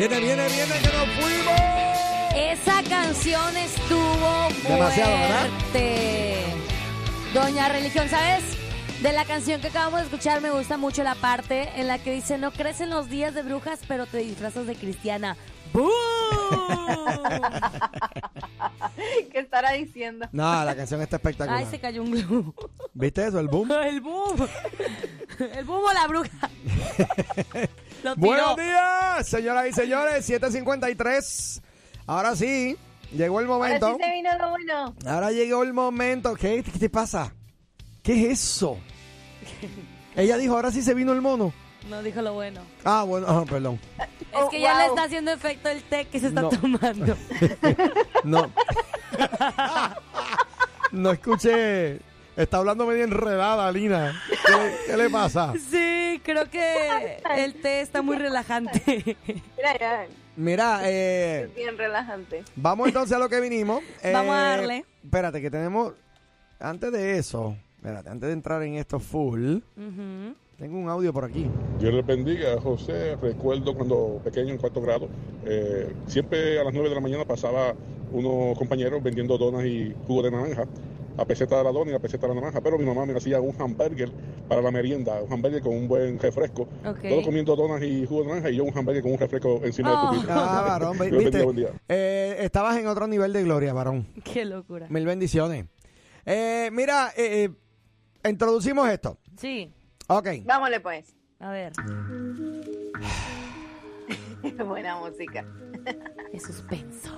Viene, viene, viene, que nos fuimos. Esa canción estuvo Demasiado, ¿verdad? fuerte. Doña Religión, ¿sabes? De la canción que acabamos de escuchar me gusta mucho la parte en la que dice no crecen los días de brujas, pero te disfrazas de cristiana. ¡Boom! ¿Qué estará diciendo? No, la canción está espectacular. Ay, se cayó un globo. ¿Viste eso, el boom? El boom. El boom o la bruja. Lo. Buenos días, señoras y señores, 753. Ahora sí, llegó el Ahora momento. sí se vino lo bueno. Ahora llegó el momento. ¿Qué, ¿Qué te pasa? ¿Qué es eso? Ella dijo, ahora sí se vino el mono. No dijo lo bueno. Ah, bueno, ah, perdón. Es que Oh, ya le está haciendo efecto el té que se está No. tomando. No. no escuché. Está hablando medio enredada, Lina. ¿Qué, qué le pasa? Sí, creo que el té está muy relajante. Mira, ya, Mira, eh, es bien relajante. vamos entonces a lo que vinimos. Vamos a Eh, darle. Espérate, que tenemos. Antes de eso, espérate, antes de entrar en esto full, tengo un audio por aquí. Dios les bendiga, José. Recuerdo cuando pequeño en cuarto grado, eh, siempre a las 9 de la mañana pasaba unos compañeros vendiendo donas y jugo de naranja. A peseta de la dona y a peseta de la naranja, pero mi mamá me hacía un hamburger para la merienda, un hamburger con un buen refresco. Ok. Todos comiendo donas y jugo de naranja y yo un hamburger con un refresco encima Oh. de tu Ah, varón, ve- Dios bendiga, viste. buen día. Eh, estabas en otro nivel de gloria, varón. Qué locura. Mil bendiciones. Eh, mira, eh, eh, introducimos esto. Sí, Ok. Vámonos pues. a ver, Buena música. es suspenso.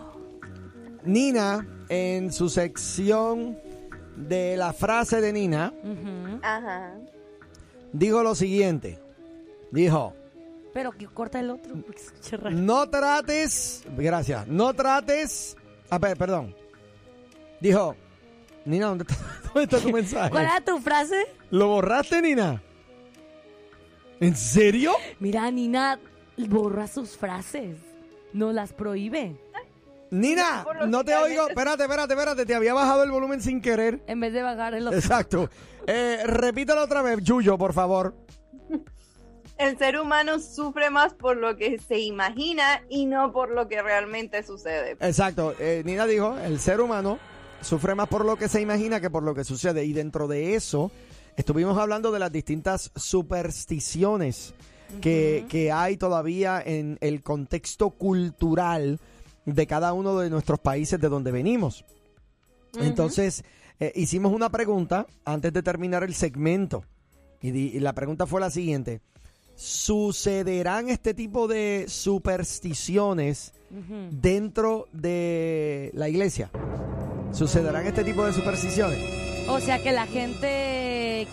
Nina, en su sección de la frase de Nina. Ajá. dijo lo siguiente. Dijo, Pero que corta el otro no trates, gracias, no trates, a ver, perdón. Dijo, Nina, ¿dónde está, dónde está tu mensaje? ¿Cuál era tu frase? ¿Lo borraste, Nina? ¿En serio? Mira, Nina borra sus frases. No las prohíbe. Nina, no te oigo. Espérate, espérate, espérate. Te había bajado el volumen sin querer. En vez de bajar el otro. Exacto. Eh, repítelo otra vez, Yuyo, por favor. El ser humano sufre más por lo que se imagina y no por lo que realmente sucede. Exacto. Eh, Nina dijo, el ser humano sufre más por lo que se imagina que por lo que sucede. Y dentro de eso, estuvimos hablando de las distintas supersticiones que, que hay todavía en el contexto cultural de cada uno de nuestros países de donde venimos. Entonces, eh, hicimos una pregunta antes de terminar el segmento. Y, la pregunta fue la siguiente. ¿Sucederán este tipo de supersticiones dentro de la iglesia? ¿Sucederán este tipo de supersticiones? O sea que la gente.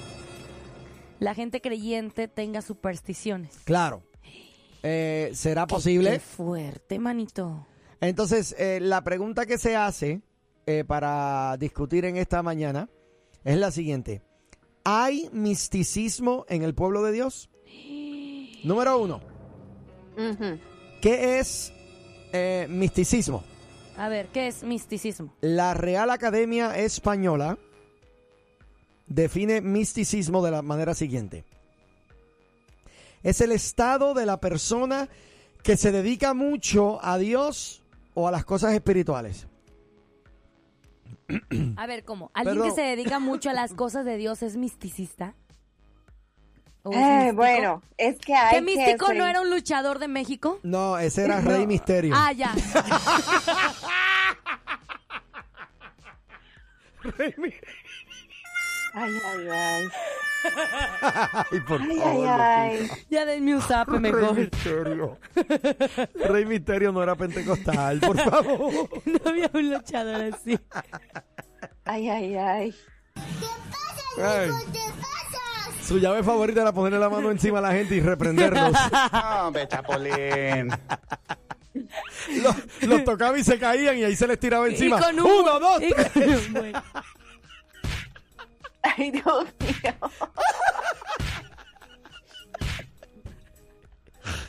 La gente creyente tenga supersticiones. Claro. Eh, ¿Será Qué posible? fuerte, manito. Entonces, eh, la pregunta que se hace eh, para discutir en esta mañana es la siguiente. ¿Hay misticismo en el pueblo de Dios? Número uno. ¿Qué es eh, misticismo? A ver, ¿qué es misticismo? La Real Academia Española define misticismo de la manera siguiente. Es el estado de la persona que se dedica mucho a Dios o a las cosas espirituales. A ver, ¿cómo? ¿Alguien Perdón. que se dedica mucho a las cosas de Dios es misticista? ¿O es Eh, bueno, es que hay ¿Qué que místico no era un luchador de México? No, ese era Rey Misterio. Ah, ya. Ay, ay, ay. Ay, por Ay, favor, ay, ay. ya denme un zape Rey mejor. Misterio. Rey Misterio no era pentecostal, por favor. No había un luchador así. Ay, ay, ay. Ay. Su llave favorita era ponerle la mano encima a la gente y reprenderlos. Hombre, Chapulín. los, los tocaba y se caían y ahí se les tiraba encima. Y con un- Uno, dos, y tres. con un buen- Ay, Dios mío.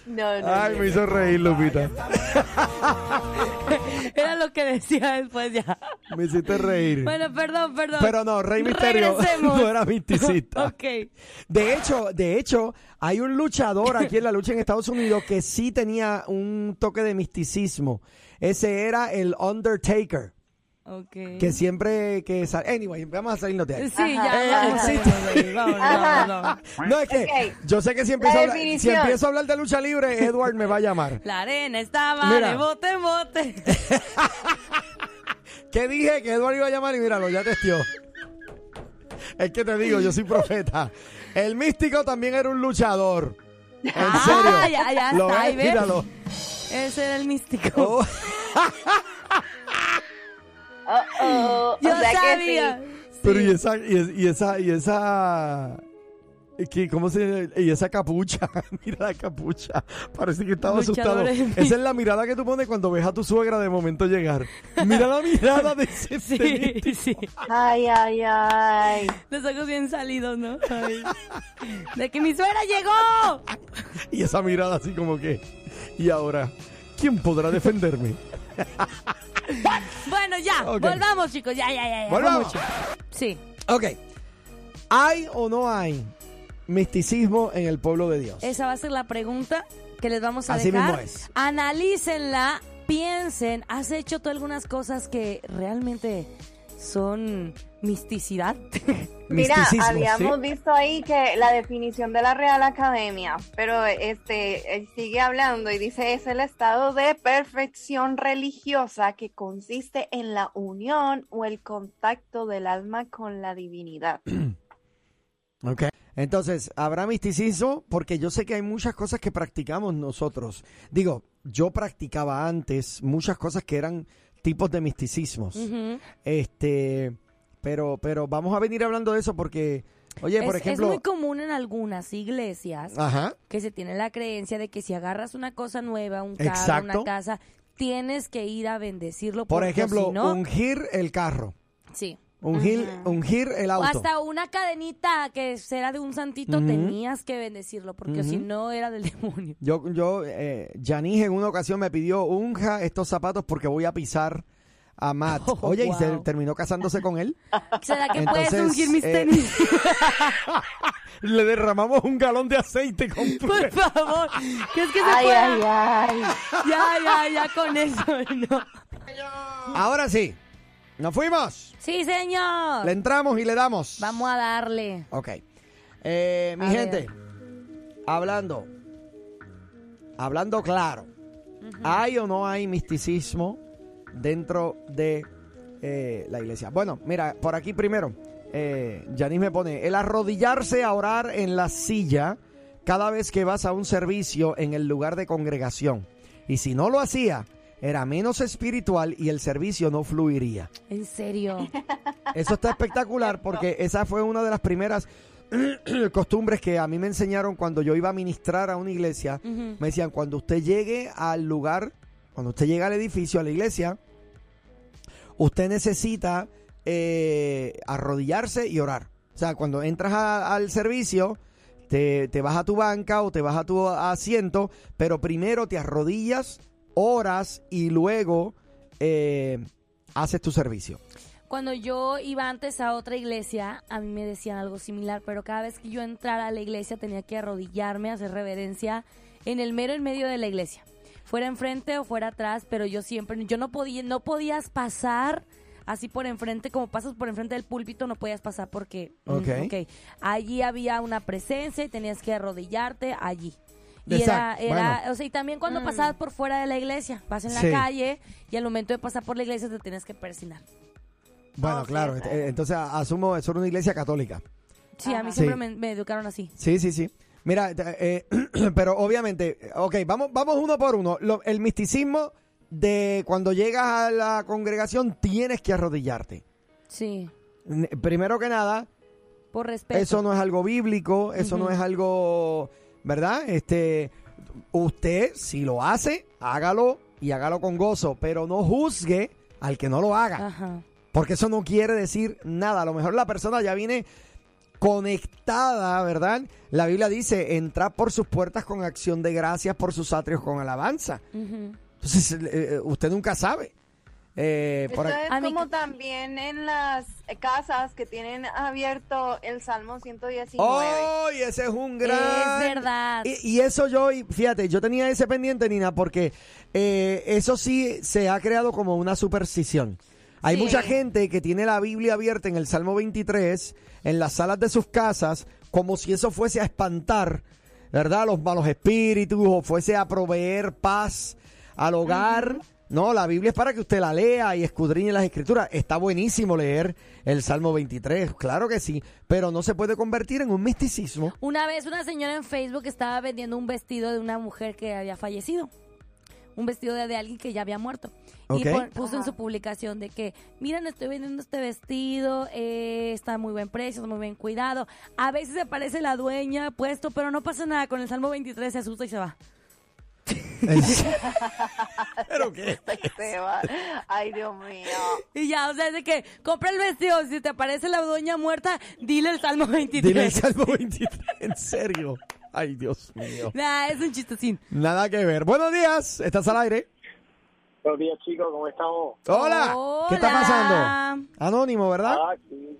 No, no. Ay, no, me no. hizo reír, Lupita. Era lo que decía después ya. Me hiciste reír. Bueno, perdón, perdón. Pero no, Rey Misterio Regresemos. no era misticista. ok. De hecho, de hecho, hay un luchador aquí en la lucha en Estados Unidos que sí tenía un toque de misticismo. Ese era el Undertaker, Que siempre que sal- Anyway, vamos a salirnos de ahí. Sí, ya. Eh, existe. vamos, vamos, vamos. No, es que yo sé que si empiezo, a hablar, si empiezo a hablar de lucha libre, Edward me va a llamar. La arena estaba Mira. de bote en bote. ¿Qué dije? Que Edward iba a llamar y míralo, ya testió. Es que te digo, yo soy profeta. El místico también era un luchador. En Ah, serio. ya, ya Lo está, ves. míralo. Ese era el místico. Oh. Oh, oh. Yo o sea sabía. que sí. Pero y esa, y, es- y esa, y esa, ¿qué- ¿cómo se Y esa capucha, mira la capucha, parece que estaba asustado. Luchadores Esa es la mirada que tú pones cuando ves a tu suegra de momento llegar. Mira la mirada de ese Sí, sí. Ay, ay, ay. Los ojos bien salidos, ¿no? Ay. De que mi suegra llegó. Y esa mirada así como que, y ahora, ¿quién podrá defenderme? Bueno, ya. Ok. Volvamos, chicos. Ya, ya, ya. ya. Volvamos. Sí. Ok, ¿hay o no hay misticismo en el pueblo de Dios? Esa va a ser la pregunta que les vamos a Así dejar. mismo es. Analícenla, piensen. ¿Has hecho tú algunas cosas que realmente son misticidad? Mira, habíamos ¿sí? visto ahí que la definición de la Real Academia, pero este él sigue hablando y dice es el estado de perfección religiosa que consiste en la unión o el contacto del alma con la divinidad. Ok. Entonces, ¿habrá misticismo? Porque yo sé que hay muchas cosas que practicamos nosotros. Digo, yo practicaba antes muchas cosas que eran tipos de misticismos. Este, pero, pero vamos a venir hablando de eso porque, oye, por es, ejemplo, es muy común en algunas iglesias ajá, que se tiene la creencia de que si agarras una cosa nueva, un carro, Exacto. una casa, tienes que ir a bendecirlo. por ejemplo, si no, ungir el carro, sí. Ungir, ungir el O auto. hasta una cadenita que será de un santito, Ujú. tenías que bendecirlo, porque si Ujú. no era del demonio. Yo, yo, eh, Janice en una ocasión me pidió unja estos zapatos porque voy a pisar a Matt. Oh, Oye, y se wow. terminó casándose con él. ¿Será que puedes Entonces, ungir mis eh, tenis? Le derramamos un galón de aceite con Por favor. ¿Crees que se Ay, pueda? ay, ay. Ya, ya, ya con eso, no. Ahora sí, nos fuimos. Sí, señor. Le entramos y le damos. Vamos a darle. Ok. Eh, mi A gente, hablando, hablando claro, ¿hay o no hay misticismo dentro de eh, la iglesia? Bueno, mira, por aquí primero, eh, Yanis me pone, el arrodillarse a orar en la silla cada vez que vas a un servicio en el lugar de congregación. Y si no lo hacía, era menos espiritual y el servicio no fluiría. En serio. Eso está espectacular porque esa fue una de las primeras costumbres que a mí me enseñaron cuando yo iba a ministrar a una iglesia. Me decían, cuando usted llegue al lugar, cuando usted llega al edificio, a la iglesia, usted necesita eh, arrodillarse y orar. O sea, cuando entras a- al servicio, te, te vas a tu banca o te vas a tu asiento, pero primero te arrodillas, oras y luego eh, haces tu servicio. Cuando yo iba antes a otra iglesia, a mí me decían algo similar, pero cada vez que yo entrara a la iglesia tenía que arrodillarme, hacer reverencia en el mero en medio de la iglesia. Fuera enfrente o fuera atrás, pero yo siempre, yo no podía, no podías pasar así por enfrente, como pasas por enfrente del púlpito, no podías pasar porque, mm, ok, allí había una presencia y tenías que arrodillarte allí. Y era, Exacto, era, bueno. o sea, y también cuando pasabas por fuera de la iglesia, vas en la Sí. calle y al momento de pasar por la iglesia te tienes que persinar. Bueno, claro. eh, Entonces asumo, eso era una iglesia católica. Sí, a mí siempre Sí. me, me educaron así. Sí, sí, sí. Mira, eh, pero obviamente, ok, vamos, vamos uno por uno. Lo- el misticismo de cuando llegas a la congregación tienes que arrodillarte. Sí. Primero que nada, Por respeto. Eso no es algo bíblico, eso no es algo, ¿verdad? Este, usted si lo hace, hágalo y hágalo con gozo, pero no juzgue al que no lo haga, Ajá. porque eso no quiere decir nada. A lo mejor la persona ya viene conectada, ¿verdad? La Biblia dice, entra por sus puertas con acción de gracias, por sus atrios con alabanza. Entonces, eh, eh, usted nunca sabe. Eh, Esto es como también en las casas que tienen abierto el Salmo 119. ¡Oh! y ese es un gran... Es verdad. Y, y eso yo, y fíjate, yo tenía ese pendiente, Nina, porque eh, eso sí se ha creado como una superstición. Hay Sí. mucha gente que tiene la Biblia abierta en el Salmo 23, en las salas de sus casas, como si eso fuese a espantar, ¿verdad? Los malos espíritus o fuese a proveer paz al hogar. No, la Biblia es para que usted la lea y escudriñe las escrituras. Está buenísimo leer el Salmo 23, claro que sí, pero no se puede convertir en un misticismo. Una vez una señora en Facebook estaba vendiendo un vestido de una mujer que había fallecido. Un vestido de, de alguien que ya había muerto. Y pon- puso en su publicación de que, miren, estoy vendiendo este vestido, eh, está a muy buen precio, está muy bien cuidado. A veces se aparece la dueña puesto, pero no pasa nada. Con el Salmo 23 se asusta y se va. ¿Pero qué? Ay, Dios mío. Y ya, o sea, es de que compra el vestido, si te aparece la dueña muerta, dile el Salmo 23. Dile el Salmo 23, en serio. Ay, Dios mío. Nah, es un chistecín. Nada que ver. Buenos días, estás al aire. Buenos días, chicos, ¿cómo estamos? Hola. ¿Qué está Hola. pasando? Anónimo, ¿verdad? Ah, sí.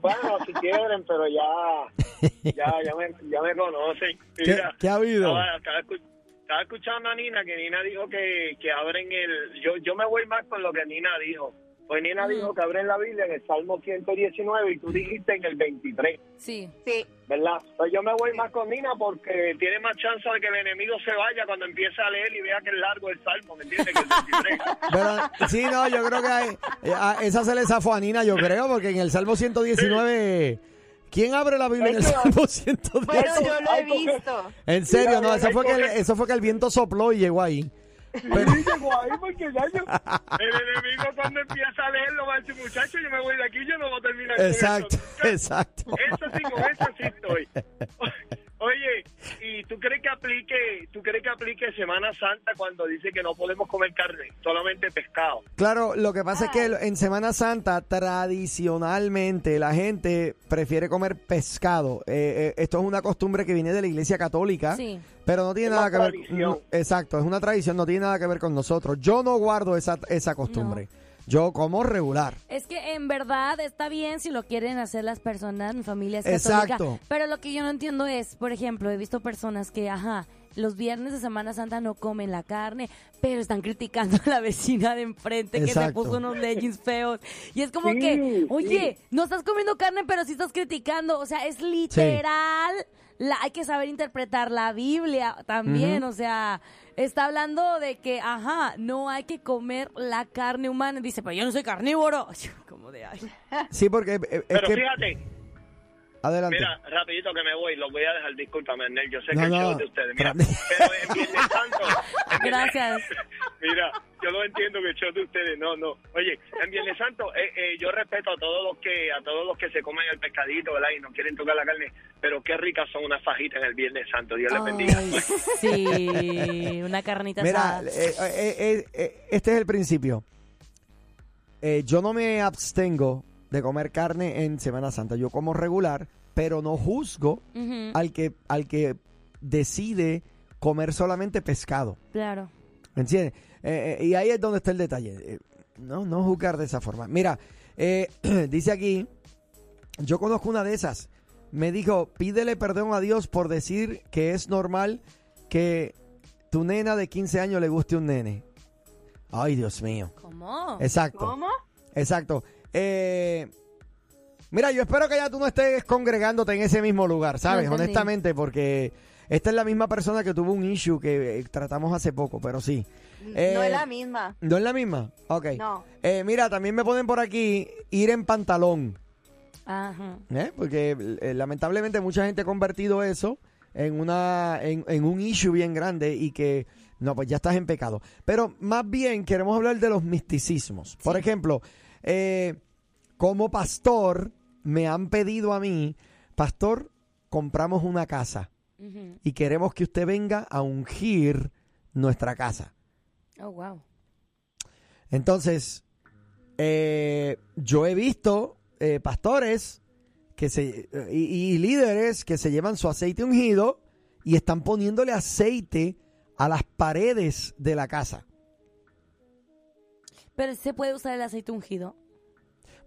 Bueno, si quieren, pero ya, ya, ya me, ya me conocen. ¿Qué, qué ha habido? Estaba, estaba estaba escuchando a Nina, que Nina dijo que, que abren el... Yo, yo me voy más con lo que Nina dijo. Pues Nina dijo que abren la Biblia en el Salmo 119 y tú dijiste en el 23, Sí. Sí, ¿verdad? Pues yo me voy más con Nina porque tiene más chance de que el enemigo se vaya cuando empiece a leer y vea que es largo el Salmo, ¿me entiendes? Que el 23. Pero, sí, no, yo creo que hay, eh, a esa se le zafó a Nina, yo creo, porque en el Salmo 119... ¿Quién abre la Biblia en el Salmo bueno, 119? yo lo he visto. En serio, no, eso fue, que el, eso fue que el viento sopló y llegó ahí. Pero, Y llegó ahí porque ya yo... El enemigo cuando empieza a leerlo va a decir, muchacho, yo me voy de aquí, yo no voy a terminar con exacto, esto". exacto. Eso sí, con eso sí estoy. Oye, ¿y tú crees que aplique, tú crees que aplique Semana Santa cuando dice que no podemos comer carne, solamente pescado? Claro, lo que pasa es que en Semana Santa tradicionalmente la gente prefiere comer pescado. Eh, eh, esto es una costumbre que viene de la Iglesia Católica, Sí. pero no tiene Es nada que ver. tradición. no, exacto, es una tradición, no tiene nada que ver con nosotros. Yo no guardo esa, esa costumbre. Yo como regular. Es que en verdad está bien si lo quieren hacer las personas, mi familia es católica. Exacto. Pero lo que yo no entiendo es, por ejemplo, he visto personas que, ajá, los viernes de Semana Santa no comen la carne, pero están criticando a la vecina de enfrente que se Exacto. puso unos leggings feos. Y es como Sí, que, oye, sí. no estás comiendo carne, pero sí estás criticando. O sea, es literal. La, hay que saber interpretar la Biblia también. O sea, está hablando de que, ajá, no hay que comer la carne humana. Dice, pero yo no soy carnívoro. Como de, ay. Sí, porque eh, es Pero que... fíjate, Adelante. mira, rapidito que me voy, los voy a dejar, discúlpame, Nel, yo sé No, que el no, show es de ustedes, mira, pero en Viernes Santo... Gracias. Mira, yo lo entiendo que el show de ustedes, no, no. Oye, en Viernes Santo, eh, eh, yo respeto a todos los que a todos los que se comen el pescadito, ¿verdad? Y no quieren tocar la carne, pero qué ricas son unas fajitas en el Viernes Santo, Dios les bendiga. Sí, una carnita Mira, eh, eh, eh, eh, este es el principio. Eh, yo no me abstengo de comer carne en Semana Santa. Yo como regular, pero no juzgo al que al que decide comer solamente pescado. Claro. ¿Me entiendes? Eh, eh, y ahí es donde está el detalle. Eh, no, no juzgar de esa forma. Mira, eh, dice aquí, yo conozco una de esas. Me dijo, pídele perdón a Dios por decir que es normal que tu nena de 15 años le guste un nene. Ay, Dios mío. ¿Cómo? Exacto. ¿Cómo? Exacto. Eh, mira, yo espero que ya tú no estés congregándote en ese mismo lugar, ¿sabes? No. Honestamente, porque esta es la misma persona que tuvo un issue que eh, tratamos hace poco, pero sí. Eh, no es la misma. ¿No es la misma? Ok. No. Eh, mira, también me ponen por aquí ir en pantalón, Ajá. ¿eh? Porque eh, lamentablemente mucha gente ha convertido eso en, una, en, en un issue bien grande y que, no, pues ya estás en pecado. Pero más bien queremos hablar de los misticismos. Por ejemplo, eh, como pastor, me han pedido a mí, pastor, compramos una casa y queremos que usted venga a ungir nuestra casa. Oh, wow. Entonces, eh, yo he visto eh, pastores que se, eh, y, y líderes que se llevan su aceite ungido y están poniéndole aceite a las paredes de la casa. Pero se puede usar el aceite ungido.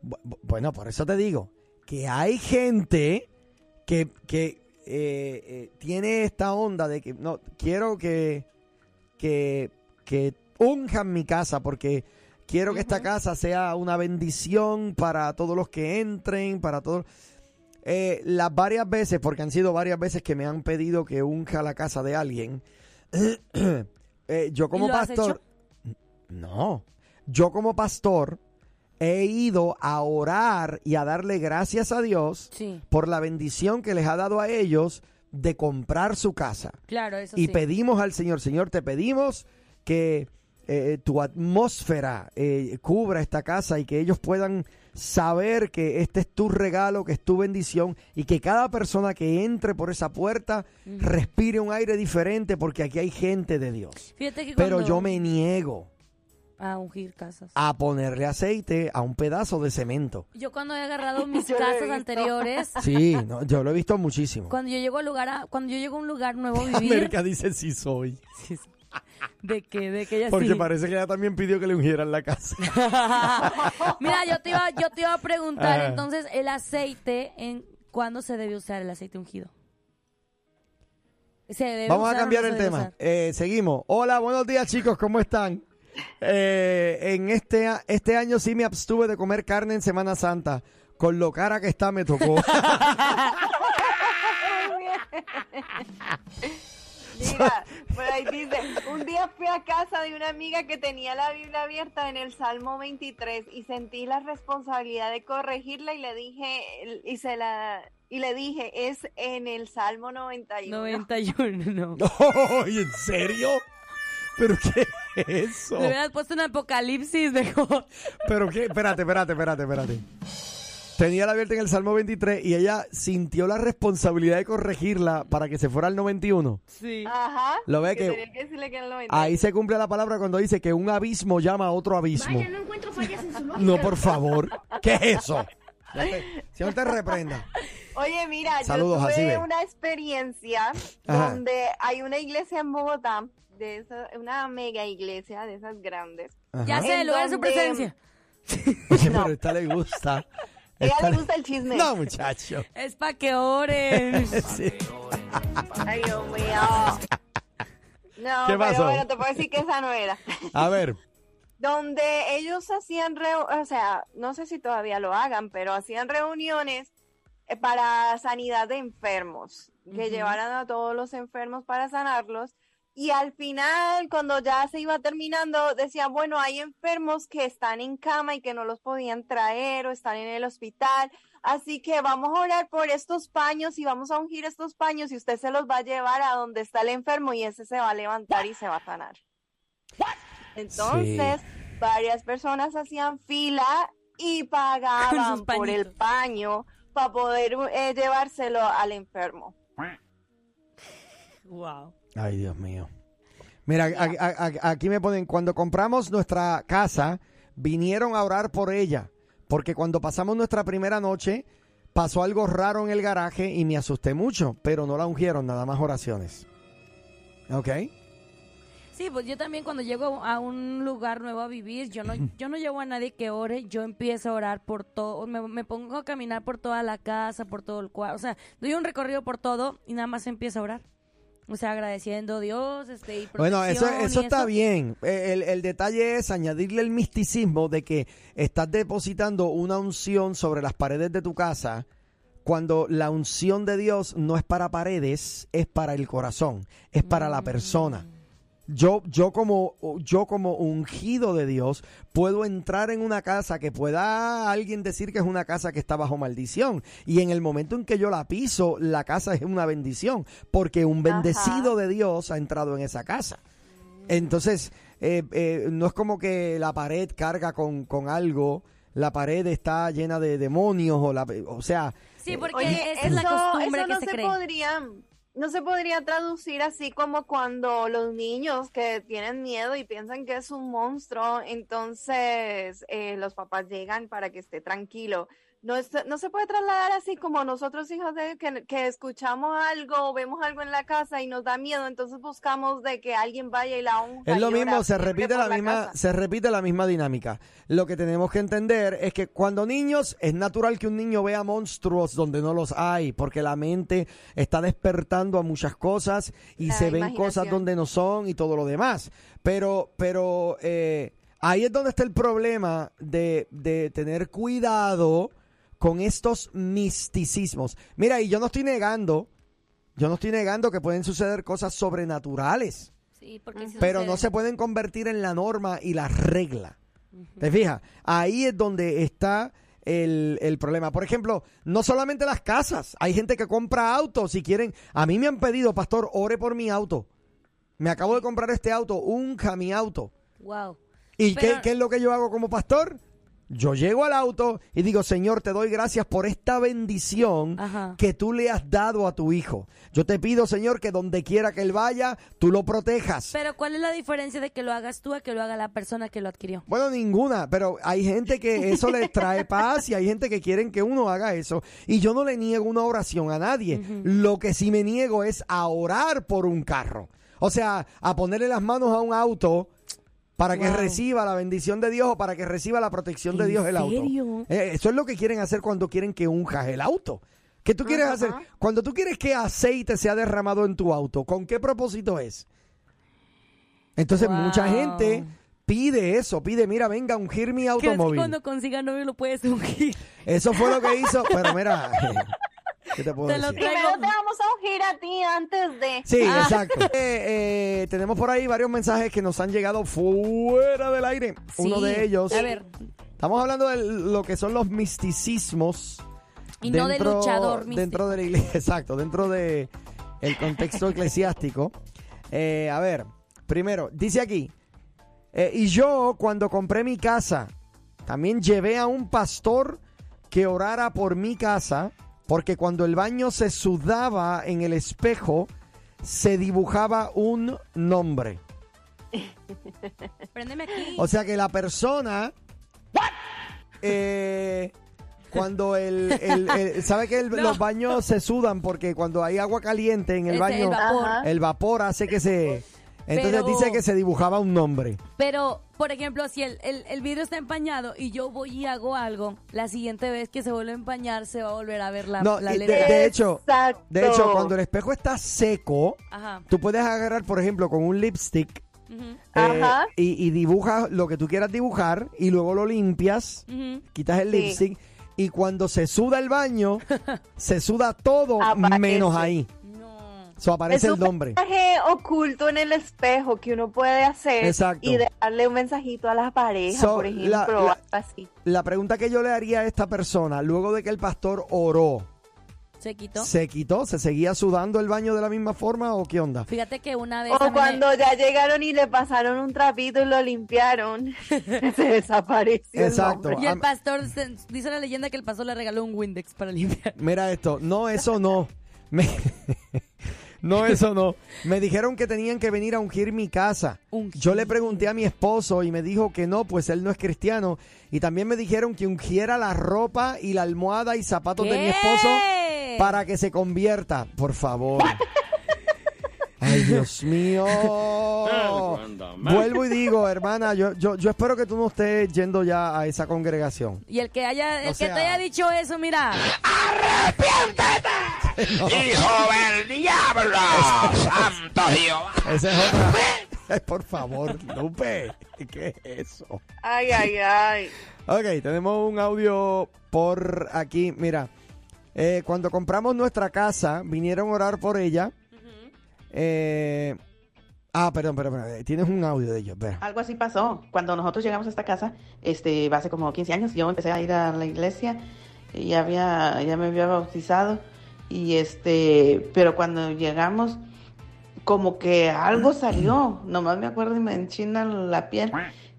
Bu- bu- Bueno, por eso te digo que hay gente que, que eh, eh, tiene esta onda de que no quiero que, que, que unjan mi casa porque quiero que esta casa sea una bendición para todos los que entren, para todos. Eh, las varias veces, porque han sido varias veces que me han pedido que unja la casa de alguien. yo como lo has pastor. No. Yo como pastor he ido a orar y a darle gracias a Dios Sí, por la bendición que les ha dado a ellos de comprar su casa. claro, eso Y sí. pedimos al Señor, Señor, te pedimos que eh, tu atmósfera eh, cubra esta casa y que ellos puedan saber que este es tu regalo, que es tu bendición y que cada persona que entre por esa puerta respire un aire diferente porque aquí hay gente de Dios. Fíjate que Pero cuando- yo me niego A ungir casas. a ponerle aceite a un pedazo de cemento. Yo cuando he agarrado mis casas anteriores, Sí, no, yo lo he visto muchísimo. cuando yo llego al lugar, a- cuando yo llego a un lugar nuevo a vivir, América dice sí soy. de que, de que ella Porque sí. parece que ella también pidió que le ungieran la casa. Mira, yo te iba, yo te iba a preguntar, entonces, el aceite, ¿en cuándo se debe usar el aceite ungido? ¿Se debe Vamos a usar cambiar no el tema. Eh, seguimos. Hola, buenos días chicos, ¿cómo están? Eh, en este, a- este año sí me abstuve de comer carne en Semana Santa. Con lo cara que está me tocó. Mira, por ahí dice, un día fui a casa de una amiga que tenía la Biblia abierta en el Salmo 23 y sentí la responsabilidad de corregirla y le dije y se la y le dije, es en el Salmo 91. 91, no. Ay, ¿En serio? ¿Pero qué eso? Le hubieras puesto un apocalipsis mejor. ¿Pero qué? Espérate, espérate, espérate, espérate. Tenía la abierta en el Salmo 23 y ella sintió la responsabilidad de corregirla para que se fuera al 91. Sí. Ajá. Lo ve que- tenía que decirle que era el 91. Ahí se cumple la palabra cuando dice que un abismo llama a otro abismo. no encuentro fallas en su lógica. No, por favor. ¿Qué es eso? Ya te- Si no te reprenda. Oye, mira, Saludos, yo tuve ve. una experiencia Ajá. donde hay una iglesia en Bogotá, de esa, una mega iglesia de esas grandes. Ya sé, el lugar de su presencia. Oye, pero a esta le gusta. Ella Esta le gusta el chisme. No, muchacho. Es pa' que oren. Sí. Ay, Dios mío. No, ¿Qué pasó? pero bueno, te puedo decir que esa no era. A ver. Donde ellos hacían, o sea, no sé si todavía lo hagan, pero hacían reuniones eh, para sanidad de enfermos, que Ujú. llevaran a todos los enfermos para sanarlos. Y al final, cuando ya se iba terminando, decían, bueno, hay enfermos que están en cama y que no los podían traer o están en el hospital. Así que vamos a orar por estos paños y vamos a ungir estos paños y usted se los va a llevar a donde está el enfermo y ese se va a levantar y se va a sanar. Entonces, varias personas hacían fila y pagaban por el paño para poder eh, llevárselo al enfermo. wow. Ay, Dios mío. Mira, a- a- a- aquí me ponen, cuando compramos nuestra casa, vinieron a orar por ella, porque cuando pasamos nuestra primera noche, pasó algo raro en el garaje y me asusté mucho, pero no la ungieron, nada más oraciones. ¿Ok? Sí, pues yo también cuando llego a un lugar nuevo a vivir, yo no, yo no llevo a nadie que ore, yo empiezo a orar por todo, me, me pongo a caminar por toda la casa, por todo el cuarto, o sea, doy un recorrido por todo y nada más empiezo a orar. O sea, agradeciendo a Dios, este, y Bueno, eso, eso y está bien. Eh, El, el detalle es añadirle el misticismo de que estás depositando una unción sobre las paredes de tu casa cuando la unción de Dios no es para paredes, es para el corazón, es para la persona. Yo, yo como, yo como ungido de Dios puedo entrar en una casa que pueda alguien decir que es una casa que está bajo maldición y en el momento en que yo la piso la casa es una bendición porque un bendecido de Dios ha entrado en esa casa. Entonces eh, eh, no es como que la pared carga con, con algo la pared está llena de demonios o la, o sea, Sí, porque esa es la eso- costumbre eso que no se se cree. podría, no se podría traducir así como cuando los niños que tienen miedo y piensan que es un monstruo, entonces eh, los papás llegan para que esté tranquilo. No, es- no se puede trasladar así como nosotros hijos de que, que escuchamos algo o vemos algo en la casa y nos da miedo, entonces buscamos de que alguien vaya y la unja. Es lo mismo, se repite la misma, casa. se repite la misma dinámica. Lo que tenemos que entender es que cuando niños es natural que un niño vea monstruos donde no los hay, porque la mente está despertando a muchas cosas y La se ven cosas donde no son y todo lo demás. Pero, pero eh, ahí es donde está el problema de, de tener cuidado con estos misticismos. Mira, y yo no estoy negando, yo no estoy negando que pueden suceder cosas sobrenaturales Sí, porque sí pero no se pueden convertir en la norma y la regla. ¿Te fijas? Ahí es donde está el, el problema. Por ejemplo, no solamente las casas, hay gente que compra autos si quieren. A mí me han pedido, pastor, ore por mi auto. Me acabo de comprar este auto, unja mi auto. Wow. ¿Y qué es lo que yo hago como pastor? Yo llego al auto y digo, Señor, te doy gracias por esta bendición Ajá. que tú le has dado a tu hijo. Yo te pido, Señor, que donde quiera que él vaya, tú lo protejas. Pero ¿cuál es la diferencia de que lo hagas tú a que lo haga la persona que lo adquirió? Bueno, ninguna, pero hay gente que eso les trae paz y hay gente que quieren que uno haga eso. Y yo no le niego una oración a nadie. Lo que sí me niego es a orar por un carro. O sea, a ponerle las manos a un auto para que reciba la bendición de Dios o para que reciba la protección de ¿En Dios el auto. Eh, eso es lo que quieren hacer cuando quieren que unjas el auto. ¿Qué tú quieres Ajá. hacer? Cuando tú quieres que aceite sea derramado en tu auto, ¿con qué propósito es? Entonces mucha gente pide eso, pide, mira, venga a ungir mi ¿Crees que automóvil. cuando consiga novio lo puedes ungir? Eso fue lo que hizo, pero mira, ¿qué te puedo Te decir? Primero te vamos a ungir a ti antes de... Sí, Ah. exacto. Eh, eh, tenemos por ahí varios mensajes que nos han llegado fuera del aire. Uno de ellos. A ver, Estamos hablando de lo que son los misticismos. y no de luchador místico. Dentro de la iglesia, exacto, dentro de el contexto eclesiástico. Eh, a ver, primero, dice aquí, eh, y yo cuando compré mi casa, también llevé a un pastor que orara por mi casa, porque cuando el baño se sudaba en el espejo, se dibujaba un nombre. Préndeme aquí. O sea que la persona. eh, cuando el, el- el- ¿Sabe que el- No. los baños se sudan? Porque cuando hay agua caliente en el baño, el vapor. Ajá. el vapor hace que se. Entonces Pero- dice que se dibujaba un nombre. Pero, por ejemplo, si el, el, el vidrio está empañado y yo voy y hago algo, la siguiente vez que se vuelve a empañar se va a volver a ver la, No, la y de, letra. de hecho, Exacto. de hecho, cuando el espejo está seco, Ajá. tú puedes agarrar, por ejemplo, con un lipstick eh, Ajá. y, y dibujas lo que tú quieras dibujar y luego lo limpias. quitas el Sí. lipstick y cuando se suda el baño, se suda todo Aparece. menos ahí. So aparece es el un nombre. mensaje oculto en el espejo que uno puede hacer Exacto. y darle un mensajito a la pareja, So, por la- ejemplo, la- algo así. La pregunta que yo le haría a esta persona, luego de que el pastor oró, Se quitó. ¿se quitó? ¿Se seguía sudando el baño de la misma forma o qué onda? Fíjate que una vez. O me- cuando ya llegaron y le pasaron un trapito y lo limpiaron, se desapareció. el Exacto. nombre. Y el pastor, se- dice la leyenda que el pastor le regaló un Windex para limpiar. Mira esto, no, eso no. Me- no, eso no. Me dijeron que tenían que venir a ungir mi casa. Ungir. Yo le pregunté a mi esposo y me dijo que no, pues él no es cristiano. Y también me dijeron que ungiera la ropa y la almohada y zapatos de mi esposo para que se convierta. Por favor. Ay, Dios mío. Vuelvo y digo, hermana, yo, yo, yo espero que tú no estés yendo ya a esa congregación. Y el que haya, el O que sea- te haya dicho eso, mira, ¡Hijo del diablo! ¡Santo Jehová! Esa es otra. Ay, por favor, Lupe. ¿Qué es eso? Ay, ay, ay. Ok, tenemos un audio por aquí. Mira, eh, cuando compramos nuestra casa, vinieron a orar por ella. Eh, ah, perdón, perdón, perdón. Tienes un audio de ellos. Espera. Algo así pasó. Cuando nosotros llegamos a esta casa, este, hace como 15 años, yo empecé a ir a la iglesia y ya había, ya me había bautizado y este, pero cuando llegamos, como que algo salió, nomás me acuerdo y me enchina la piel,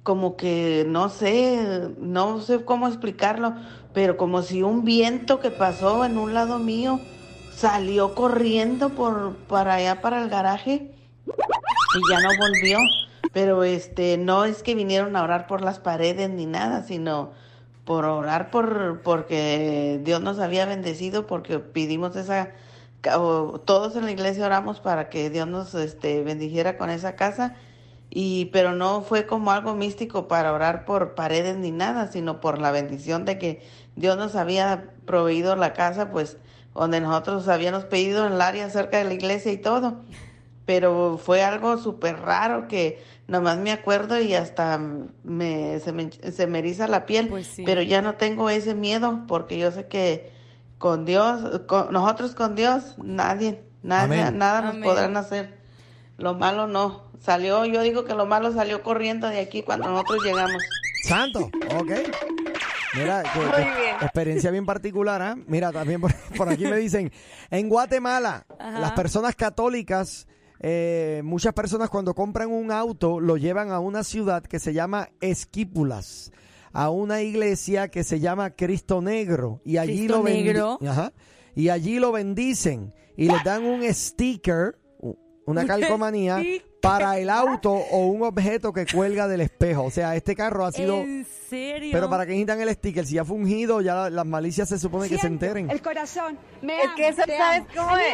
como que no sé, no sé cómo explicarlo, pero como si un viento que pasó en un lado mío salió corriendo por para allá para el garaje y ya no volvió. Pero este, no es que vinieron a orar por las paredes ni nada, sino por orar por porque Dios nos había bendecido porque pedimos esa o todos en la iglesia oramos para que Dios nos este bendijera con esa casa y pero no fue como algo místico para orar por paredes ni nada, sino por la bendición de que Dios nos había proveído la casa pues donde nosotros habíamos pedido en el área cerca de la iglesia y todo pero fue algo súper raro que nomás me acuerdo y hasta me, se, me, se me eriza la piel, pero ya no tengo ese miedo porque yo sé que con Dios, con, nosotros con Dios, nadie, nadie, Amén. nada nos Amén. podrán hacer. Lo malo no. Salió, yo digo que lo malo salió corriendo de aquí cuando nosotros llegamos. Santo, ok. Mira, que- Muy que- bien. experiencia bien particular, ¿ah? Mira, también por, por aquí me dicen, en Guatemala, Ajá. las personas católicas, eh, muchas personas cuando compran un auto lo llevan a una ciudad que se llama Esquípulas, a una iglesia que se llama Cristo Negro y allí ¿Cristo lo Negro? Ajá. y allí lo bendicen y les dan un sticker, una Un calcomanía para el auto o un objeto que cuelga del espejo. O sea, este carro ha sido ¿En serio? pero para que necesitan el sticker, si ya fue ungido, ya la- las malicias se supone que se enteren. El corazón. Me Es amo, que eso, te ¿sabes amo. cómo es?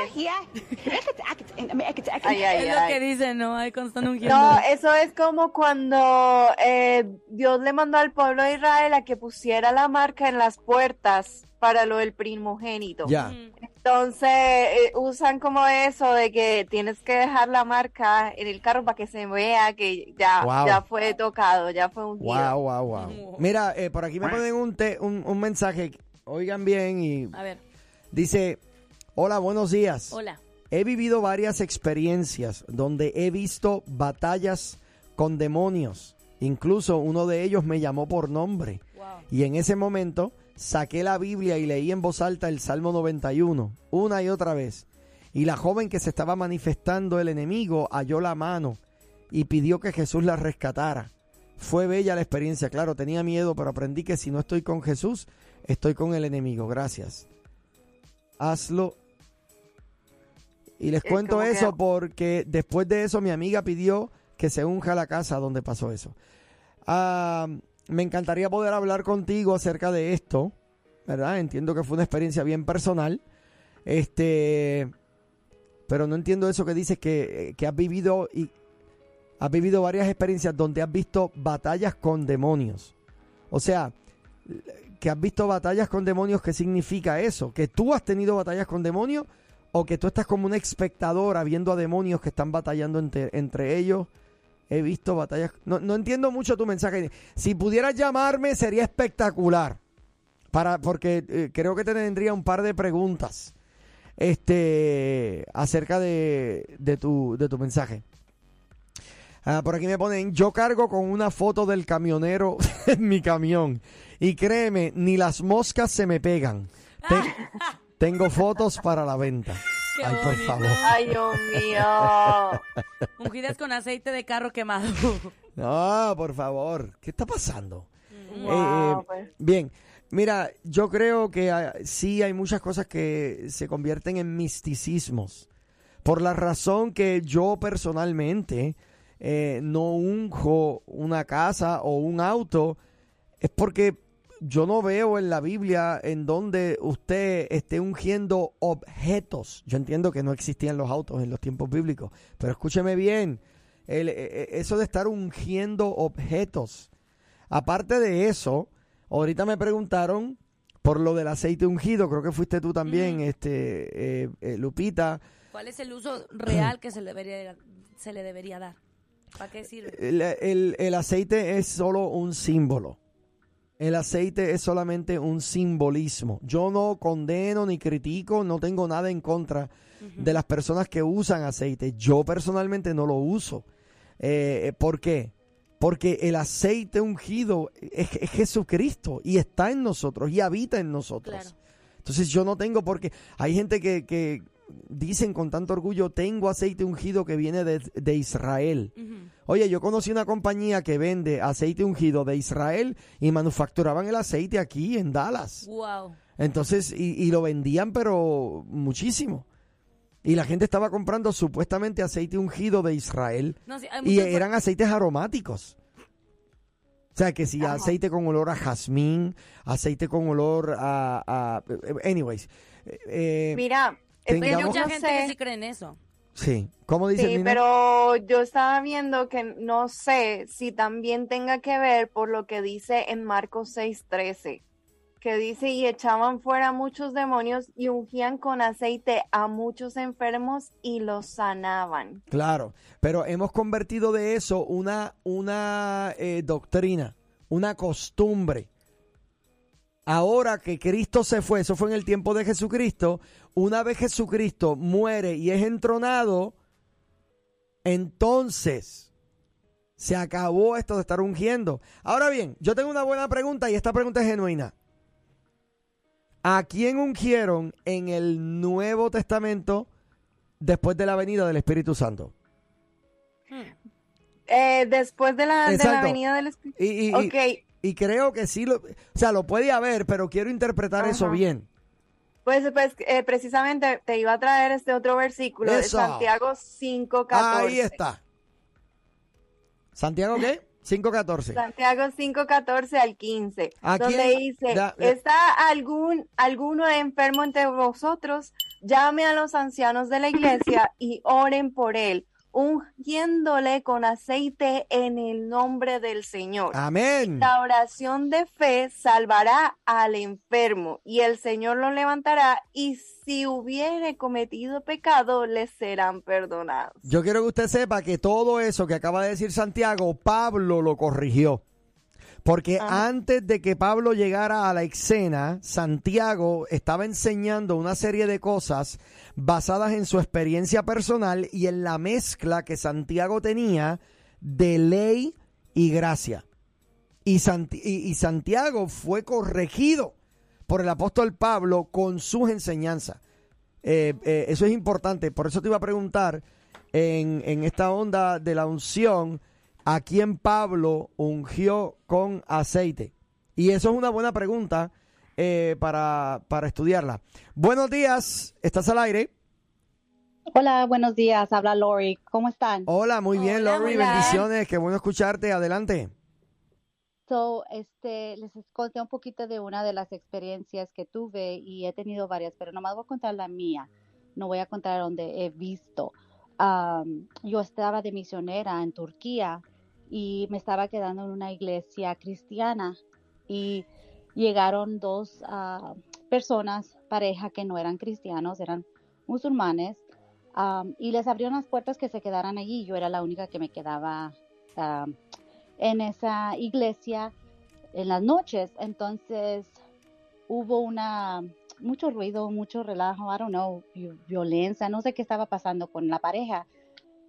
Ay, ay, es lo ay. que dicen, ¿no? Ahí cuando están ungiendo. No, eso es como cuando eh, Dios le mandó al pueblo de Israel a que pusiera la marca en las puertas para lo del primogénito. Ya. Entonces eh, usan como eso de que tienes que dejar la marca en el carro para que se vea que ya, Wow. ya fue tocado, ya fue ungido. Wow, wow, wow. Mira, eh, por aquí me ponen un, te- un, un mensaje, oigan bien, y A ver, dice, hola, buenos días. hola. He vivido varias experiencias donde he visto batallas con demonios. Incluso uno de ellos me llamó por nombre. Y en ese momento saqué la Biblia y leí en voz alta el Salmo 91, una y otra vez. Y la joven que se estaba manifestando el enemigo halló la mano y pidió que Jesús la rescatara. Fue bella la experiencia, claro, tenía miedo, pero aprendí que si no estoy con Jesús, estoy con el enemigo. Gracias. Hazlo. Y les Es cuento que- eso porque después de eso mi amiga pidió que se unja la casa donde pasó eso. Ah, me encantaría poder hablar contigo acerca de esto, ¿verdad? Entiendo que fue una experiencia bien personal. Este, pero no entiendo eso que dices que, que has vivido y has vivido varias experiencias donde has visto batallas con demonios. O sea, que has visto batallas con demonios, ¿qué significa eso? ¿Que tú has tenido batallas con demonios o que tú estás como una espectadora viendo a demonios que están batallando entre, entre ellos? He visto batallas... No, no entiendo mucho tu mensaje. Si pudieras llamarme sería espectacular. Para, porque eh, creo que te tendría un par de preguntas este, acerca de, de, tu, de tu mensaje. Ah, por aquí me ponen, yo cargo con una foto del camionero en mi camión. Y créeme, ni las moscas se me pegan. Te- tengo fotos para la venta. Qué Ay, por bonito. favor. Ay, Dios mío. Ungidas con aceite de carro quemado. No, por favor. ¿Qué está pasando? Wow, Eh, eh, pues. bien, mira, yo creo que ah, sí hay muchas cosas que se convierten en misticismos. Por la razón que yo personalmente eh, no unjo una casa o un auto, es porque yo no veo en la Biblia en donde usted esté ungiendo objetos. Yo entiendo que no existían los autos en los tiempos bíblicos, pero escúcheme bien, el- eh, eh, eso de estar ungiendo objetos. Aparte de eso, ahorita me preguntaron por lo del aceite ungido, creo que fuiste tú también, este eh, eh, Lupita. ¿Cuál es el uso real que se le debería, se le debería dar? ¿Para qué sirve? El, el- el aceite es solo un símbolo. El aceite es solamente un simbolismo. Yo no condeno ni critico, no tengo nada en contra de las personas que usan aceite. Yo personalmente no lo uso. Eh, ¿Por qué? Porque el aceite ungido es, es Jesucristo y está en nosotros y habita en nosotros. Claro. Entonces yo no tengo porque hay gente que, que dicen con tanto orgullo, tengo aceite ungido que viene de, de Israel. Oye, yo conocí una compañía que vende aceite ungido de Israel y manufacturaban el aceite aquí en Dallas. Wow. Entonces, y, y lo vendían, pero muchísimo. Y la gente estaba comprando supuestamente aceite ungido de Israel. No, sí, y muchas- eran aceites aromáticos. O sea, que si aceite con olor a jazmín, aceite con olor a... a- anyways. eh, eh, Hay tengamos- mucha no gente sé. que sí cree en eso. Sí. ¿Cómo dice Sí, Nina? pero yo estaba viendo que no sé si también tenga que ver por lo que dice en Marcos 6:13, que dice y echaban fuera muchos demonios y ungían con aceite a muchos enfermos y los sanaban. Claro, pero hemos convertido de eso una, una eh, doctrina, una costumbre. Ahora que Cristo se fue, eso fue en el tiempo de Jesucristo, una vez Jesucristo muere y es entronado, entonces se acabó esto de estar ungiendo. Ahora bien, yo tengo una buena pregunta y esta pregunta es genuina. ¿A quién ungieron en el Nuevo Testamento después de la venida del Espíritu Santo? Eh, después de la, de la Exacto. venida del Espíritu. Y, y- y- creo que sí, lo, o sea, lo puede haber, pero quiero interpretar eso bien. pues, pues eh, precisamente te iba a traer este otro versículo de. Santiago 5:14. Ahí está. ¿Santiago qué? 5.14. Santiago 5:14 al 15, ¿A donde dice, Da- eh. ¿está algún alguno enfermo entre vosotros? Llame a los ancianos de la iglesia y oren por él, ungiéndole con aceite en el nombre del Señor. Amén. La oración de fe salvará al enfermo y el Señor lo levantará y si hubiere cometido pecado le serán perdonados. Yo quiero que usted sepa que todo eso que acaba de decir Santiago, Pablo lo corrigió. Porque Ajá. antes de que Pablo llegara a la escena, Santiago estaba enseñando una serie de cosas basadas en su experiencia personal y en la mezcla que Santiago tenía de ley y gracia. Y, Santi- y- y Santiago fue corregido por el apóstol Pablo con sus enseñanzas. Eh, eh, eso es importante. Por eso te iba a preguntar en, en esta onda de la unción, ¿a quién Pablo ungió con aceite? Y eso es una buena pregunta eh, para, para estudiarla. Buenos días, ¿estás al aire? Hola, buenos días. Habla Lori. ¿Cómo están? Hola, muy bien, Hola, Lori, hola. bendiciones, qué bueno escucharte, adelante. So, este, les conté un poquito de una de las experiencias que tuve y he tenido varias, pero nomás voy a contar la mía. No voy a contar donde he visto. Am, yo estaba de misionera en Turquía y me estaba quedando en una iglesia cristiana y llegaron dos ah, personas, pareja que no eran cristianos, eran musulmanes, am, y les abrieron las puertas que se quedaran allí. Yo era la única que me quedaba am, en esa iglesia en las noches. Entonces hubo una mucho ruido, mucho relajo, I don't know, vi- violencia, no sé qué estaba pasando con la pareja.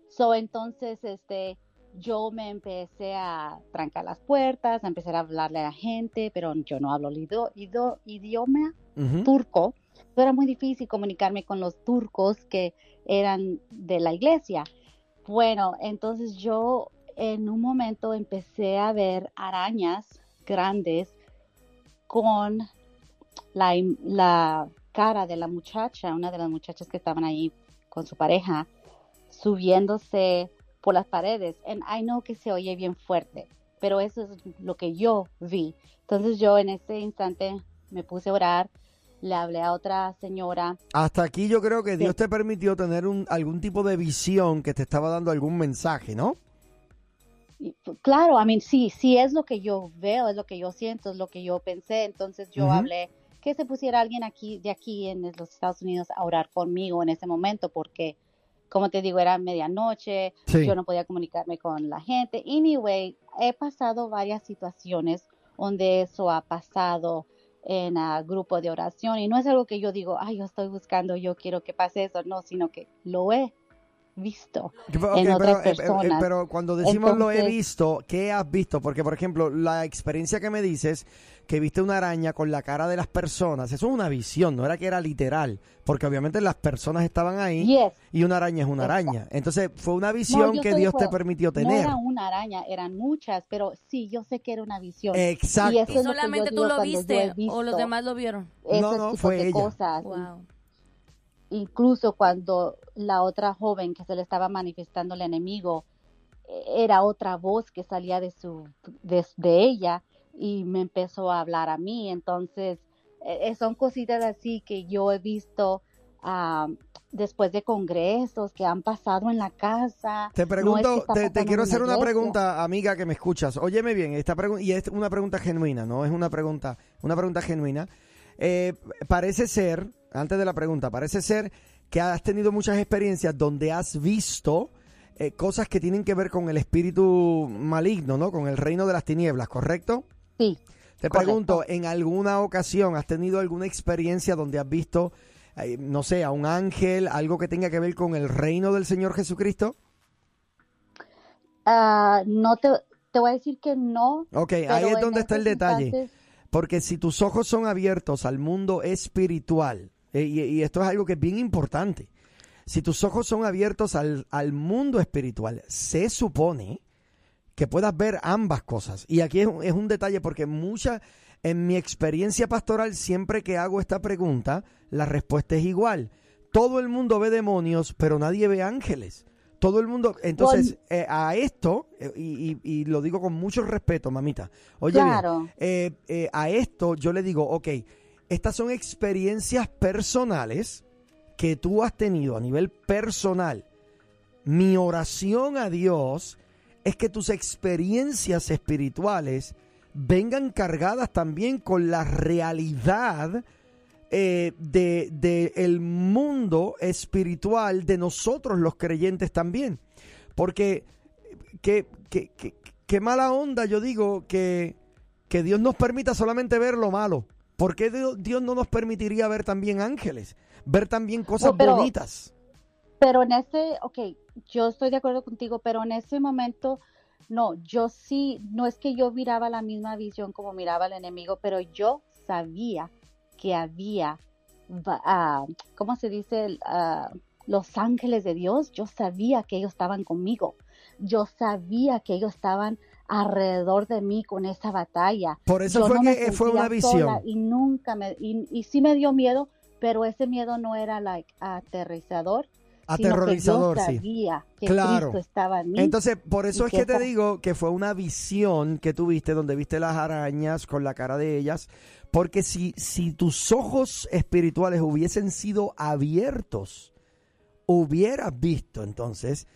So entonces este yo me empecé a trancar las puertas, a empezar a hablarle a la gente, pero yo no hablo el ido- idioma turco. Era muy difícil comunicarme con los turcos que eran de la iglesia. Bueno, entonces yo en un momento empecé a ver arañas grandes con la, la cara de la muchacha, una de las muchachas que estaban ahí con su pareja, subiéndose por las paredes. And I know que se oye bien fuerte, pero eso es lo que yo vi. Entonces yo en ese instante me puse a orar, le hablé a otra señora Hasta aquí yo creo que Sí. Dios te permitió tener un, algún tipo de visión que te estaba dando algún mensaje, ¿no? Y, p- Claro, I mean, sí, sí es lo que yo veo, es lo que yo siento, es lo que yo pensé. Entonces yo hablé que se pusiera alguien aquí, de aquí en los Estados Unidos a orar conmigo en ese momento, porque, como te digo, era medianoche, Sí. yo no podía comunicarme con la gente. Anyway, he pasado varias situaciones donde eso ha pasado en a grupo de oración y no es algo que yo digo, ay, yo estoy buscando, yo quiero que pase eso, no, sino que lo he visto Que- ok, en otras pero, eh, eh, personas. pero cuando decimos lo he visto, ¿qué has visto? Porque, por ejemplo, la experiencia que me dices, que viste una araña con la cara de las personas, eso es una visión, no era que era literal, porque obviamente las personas estaban ahí Yes. y una araña es una araña. Entonces, fue una visión No, que Dios te permitió No tener. era una araña, eran muchas, pero sí, yo sé que era una visión. Exacto. Y eso ¿Y lo solamente tú lo viste o los demás lo vieron? No, no, fue ella. cosas. Wow. Incluso cuando la otra joven que se le estaba manifestando el enemigo eh, era otra voz que salía de su de, de ella y me empezó a hablar a mí. Entonces, eh, eh, son cositas así que yo he visto después de congresos que han pasado en la casa. Te No es que pregunto, te, quiero hacer una iglesia. pregunta, amiga, que me escuchas. Óyeme bien, esta pregunta y es una pregunta genuina, no es una pregunta, una pregunta genuina. Eh, parece ser, antes de la pregunta, parece ser que has tenido muchas experiencias donde has visto eh, cosas que tienen que ver con el espíritu maligno, ¿no? Con el reino de las tinieblas, ¿correcto? Sí. Te correcto. pregunto, ¿en alguna ocasión has tenido alguna experiencia donde has visto, eh, no sé, a un ángel, algo que tenga que ver con el reino del Señor Jesucristo? Ah, no te, te voy a decir que no. Ok, ahí es donde está el detalle. instantes- Porque si tus ojos son abiertos al mundo espiritual, eh, y, esto es algo que es bien importante, si tus ojos son abiertos al, al mundo espiritual, se supone que puedas ver ambas cosas. Y aquí es, un- es un detalle porque mucha, en mi experiencia pastoral, siempre que hago esta pregunta, la respuesta es igual. Todo el mundo ve demonios, pero nadie ve ángeles. Todo el mundo, entonces, eh, a esto, eh, y, y- y lo digo con mucho respeto, mamita. Oye, bien, Claro. eh, eh, a esto yo le digo, ok, estas son experiencias personales que tú has tenido a nivel personal. Mi oración a Dios es que tus experiencias espirituales vengan cargadas también con la realidad eh, de, de el mundo espiritual de nosotros los creyentes también. Porque qué, qué mala onda yo digo que, que Dios nos permita solamente ver lo malo. ¿Por qué Dios, Dios no nos permitiría ver también ángeles? Ver también cosas No, pero- bonitas. Pero en ese, ok, yo estoy de acuerdo contigo, pero en ese momento, no, yo sí, no es que yo miraba la misma visión como miraba el enemigo, pero yo sabía que había, ah, ¿cómo se dice? Ah, los ángeles de Dios, yo sabía que ellos estaban conmigo, yo sabía que ellos estaban alrededor de mí con esa batalla. Por eso Yo fue no que fue sentía una visión. Y nunca me, y, y sí me dio miedo, pero ese miedo no era like aterrizador, sino Aterrorizador, que yo sí. que Claro. Cristo estaba en mí. Entonces, por eso es que te digo que fue una visión que tuviste donde viste las arañas con la cara de ellas, porque si, si tus ojos espirituales hubiesen sido abiertos, hubieras visto entonces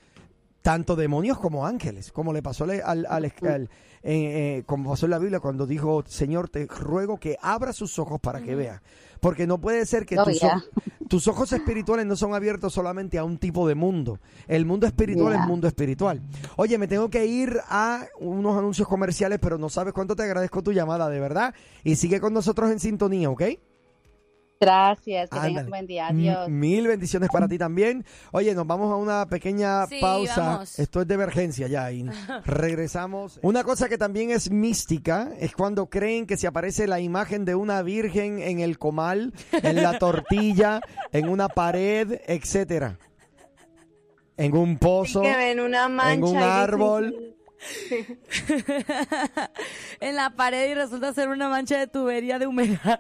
tanto demonios como ángeles, como le pasó al, al- al- al- eh, eh, como pasó en la Biblia cuando dijo, Señor, te ruego que abra sus ojos para que vea. Porque no puede ser que tus, yeah. ojos- tus ojos espirituales no son abiertos solamente a un tipo de mundo. El mundo espiritual Yeah. es mundo espiritual. Oye, me tengo que ir a unos anuncios comerciales, pero no sabes cuánto te agradezco tu llamada, de verdad. Y sigue con nosotros en sintonía, ¿ok? Gracias, que tengas un buen día. M- Adiós. Mil bendiciones para ti también. Oye, nos vamos a una pequeña Sí, pausa. vamos. Esto es de emergencia ya y regresamos. Una cosa que también es mística es cuando creen que se aparece la imagen de una virgen en el comal, en la tortilla, en una pared, etcétera. En un pozo, ven una mancha. en un árbol. en la pared y resulta ser una mancha de tubería de humedad.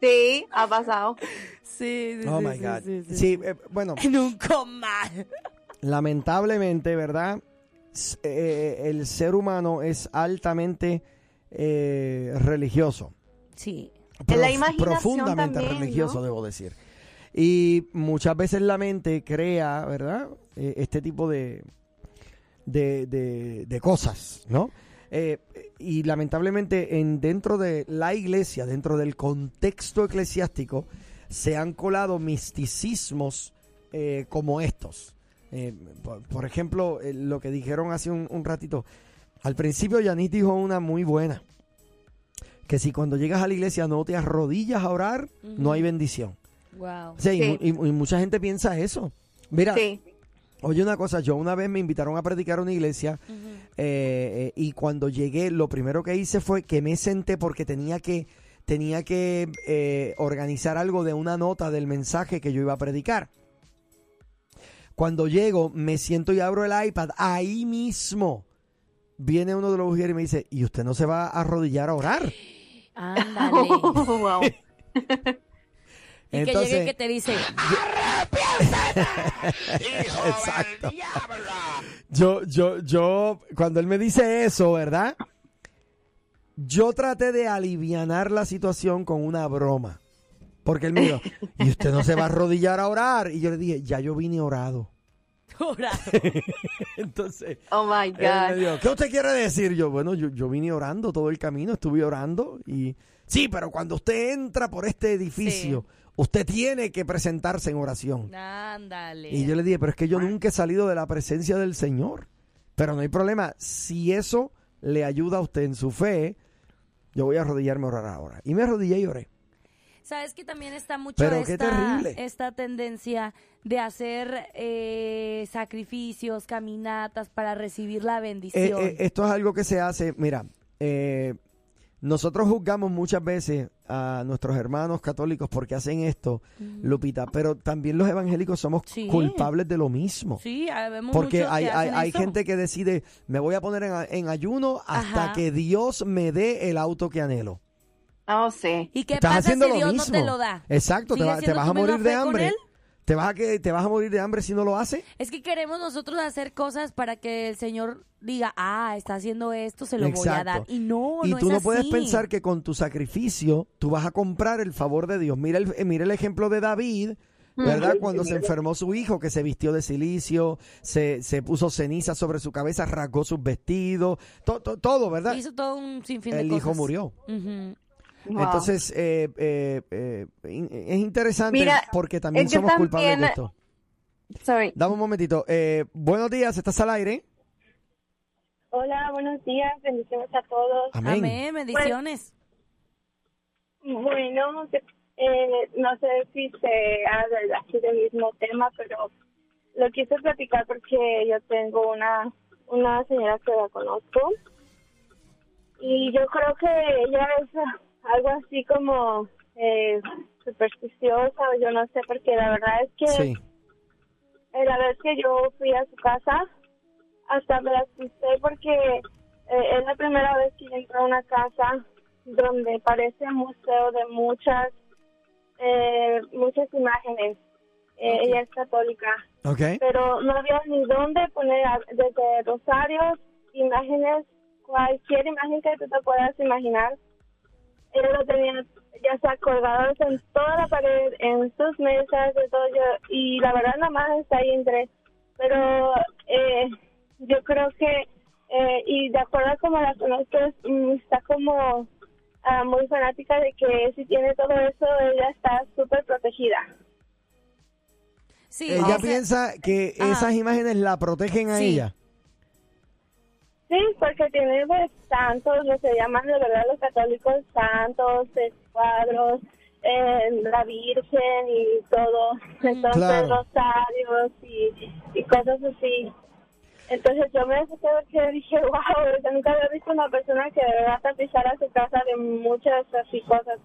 Sí, ha pasado. Sí, sí, Oh sí, my sí, God. sí, sí. Sí, eh, bueno. En un comal. lamentablemente, ¿verdad? Eh, el ser humano es altamente eh, religioso. Sí. En la Prof- imaginación profundamente también, religioso, ¿no? debo decir. Y muchas veces la mente crea, ¿verdad? Eh, este tipo de, de, de- de cosas, ¿no? Eh, y lamentablemente en dentro de la iglesia, dentro del contexto eclesiástico, se han colado misticismos eh, como estos. Eh, por, por ejemplo, lo que dijeron hace un, un ratito. Al principio Yanis dijo una muy buena. Que si cuando llegas a la iglesia no te arrodillas a orar, no hay bendición. Wow. O sea, y Sí. y, y mucha gente piensa eso. Mira, Sí. Oye, una cosa, yo una vez me invitaron a predicar a una iglesia eh, eh, y cuando llegué, lo primero que hice fue que me senté porque tenía que, tenía que eh, organizar algo de una nota del mensaje que yo iba a predicar. Cuando llego, me siento y abro el iPad, ahí mismo viene uno de los mujeres y me dice, ¿y usted no se va a arrodillar a orar? Ándale. Wow. Y que llegue que te dice, Exacto. Yo, yo, yo, cuando él me dice eso, ¿verdad? Yo traté de alivianar la situación con una broma. Porque él me dijo, y usted no se va a arrodillar a orar. Y yo le dije, ya yo vine orado. "Orado". Oh Entonces, my él me God. dijo, ¿qué usted quiere decir? Yo, bueno, yo, yo vine orando todo el camino, estuve orando y... Sí, pero cuando usted entra por este edificio, usted tiene que presentarse en oración. Ándale. Y yo le dije, pero es que yo nunca he salido de la presencia del Señor. Pero no hay problema. Si eso le ayuda a usted en su fe, yo voy a arrodillarme a orar ahora. Y me arrodillé y oré. Sabes que también está mucho Pero qué esta, terrible. esta tendencia de hacer eh, sacrificios, caminatas para recibir la Eh, bendición. eh, esto es algo que se hace, mira, eh, nosotros juzgamos muchas veces a nuestros hermanos católicos porque hacen esto, Lupita, pero también los evangélicos somos Sí. culpables de lo mismo. sí, vemos Porque muchos que hay, hay, hay gente que decide, me voy a poner en, en ayuno hasta Ajá. que Dios me dé el auto que anhelo. Oh, sí. ¿Y qué Estás pasa haciendo si lo Dios mismo. no te lo da? Exacto, te, ¿Sigue va- te vas a morir de hambre. ¿Te vas, a que, ¿Te vas a morir de hambre si no lo hace? Es que queremos nosotros hacer cosas para que el Señor diga, ah, está haciendo esto, se lo voy a dar. Y no, y no tú es no puedes pensar que con tu sacrificio tú vas a comprar el favor de Dios. Mira el, eh, mira el ejemplo de David, ¿verdad? Cuando se enfermó su hijo, que se vistió de silicio, se, se puso ceniza sobre su cabeza, rasgó sus vestidos, to- to- todo, ¿verdad? Hizo todo un sinfín de El cosas. hijo murió. Ujú. Wow. Entonces, eh, eh, eh, es interesante Mira, porque también es que somos culpables de esto. Sorry. Dame un momentito. Eh, buenos días, ¿estás al aire? Hola, buenos días, bendiciones a todos. Amén. Amén, bendiciones. Bueno, eh, no sé si se habla así del mismo tema, pero lo quise platicar porque yo tengo una, una señora que la conozco y yo creo que ella es algo así como eh, supersticiosa o yo no sé, porque la verdad es que Sí. eh, la vez que yo fui a su casa, hasta me asusté porque eh, es la primera vez que yo entro a una casa donde parece museo de muchas eh, muchas imágenes. Eh, Ella es católica, pero no había ni dónde poner desde rosarios, imágenes, cualquier imagen que tú te puedas imaginar. Ella lo tenía ya sea colgados en toda la pared, en sus mesas, de todo yo, y la verdad nada más está ahí entre. Pero eh, yo creo que, eh, y de acuerdo a como la conozco, mm, está como ah, muy fanática de que si tiene todo eso, ella está súper protegida. Sí, Ella o sea, piensa que Ajá. esas imágenes la protegen a Sí. ella. Sí, porque tiene pues, santos, lo se llaman de verdad los católicos santos, eh, cuadros, eh, la Virgen y todo, entonces Claro. rosarios y, y cosas así. Entonces yo me asusté porque dije, wow, nunca había visto una persona que de verdad tapizara su casa de muchas así cosas.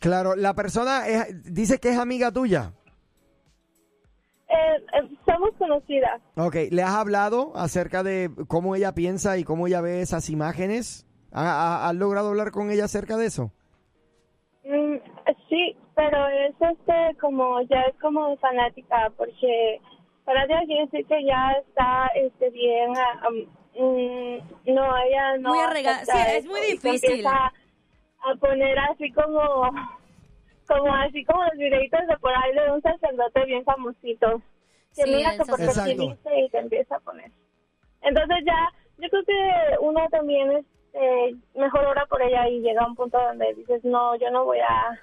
Claro, la persona es- dice que es amiga tuya. Eh, eh, somos conocidas. Ok, ¿le has hablado acerca de cómo ella piensa y cómo ella ve esas imágenes? ¿Ha- ha- ¿Has logrado hablar con ella acerca de eso? Mm, sí, pero es este como ya es como fanática porque para Dios quiere decir que ya está este bien ah, um, mm, no ella no Muy sí, es muy difícil. empieza a poner así como como así como los videitos de por ahí de un sacerdote bien famosito que Sí, mira que porque y te empieza a poner entonces ya yo creo que uno también este mejor ora por ella y llega a un punto donde dices no yo no voy a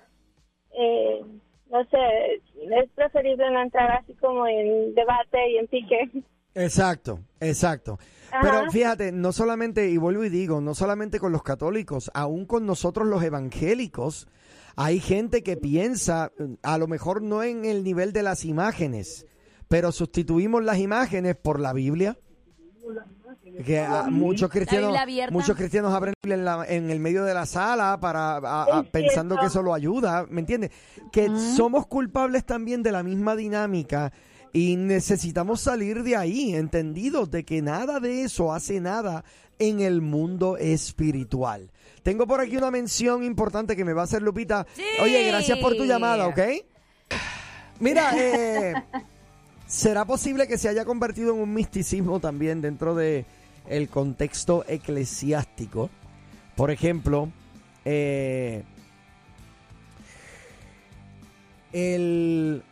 eh, no sé es preferible no entrar así como en debate y en pique Exacto, exacto. Ajá. Pero fíjate, no solamente, y vuelvo y digo, no solamente con los católicos, aún con nosotros los evangélicos, hay gente que piensa, a lo mejor no en el nivel de las imágenes, pero sustituimos las imágenes por la Biblia. Que ah, muchos cristianos, muchos cristianos abren la Biblia en, la- en el medio de la sala para a- a- Es pensando que eso lo ayuda, ¿me entiendes? Que somos culpables también de la misma dinámica y necesitamos salir de ahí, entendidos de que nada de eso hace nada en el mundo espiritual. Tengo por aquí una mención importante que me va a hacer Lupita. Oye, gracias por tu llamada, ¿ok? Mira, eh, ¿será posible que se haya convertido en un misticismo también dentro de el contexto eclesiástico? Por ejemplo, eh, el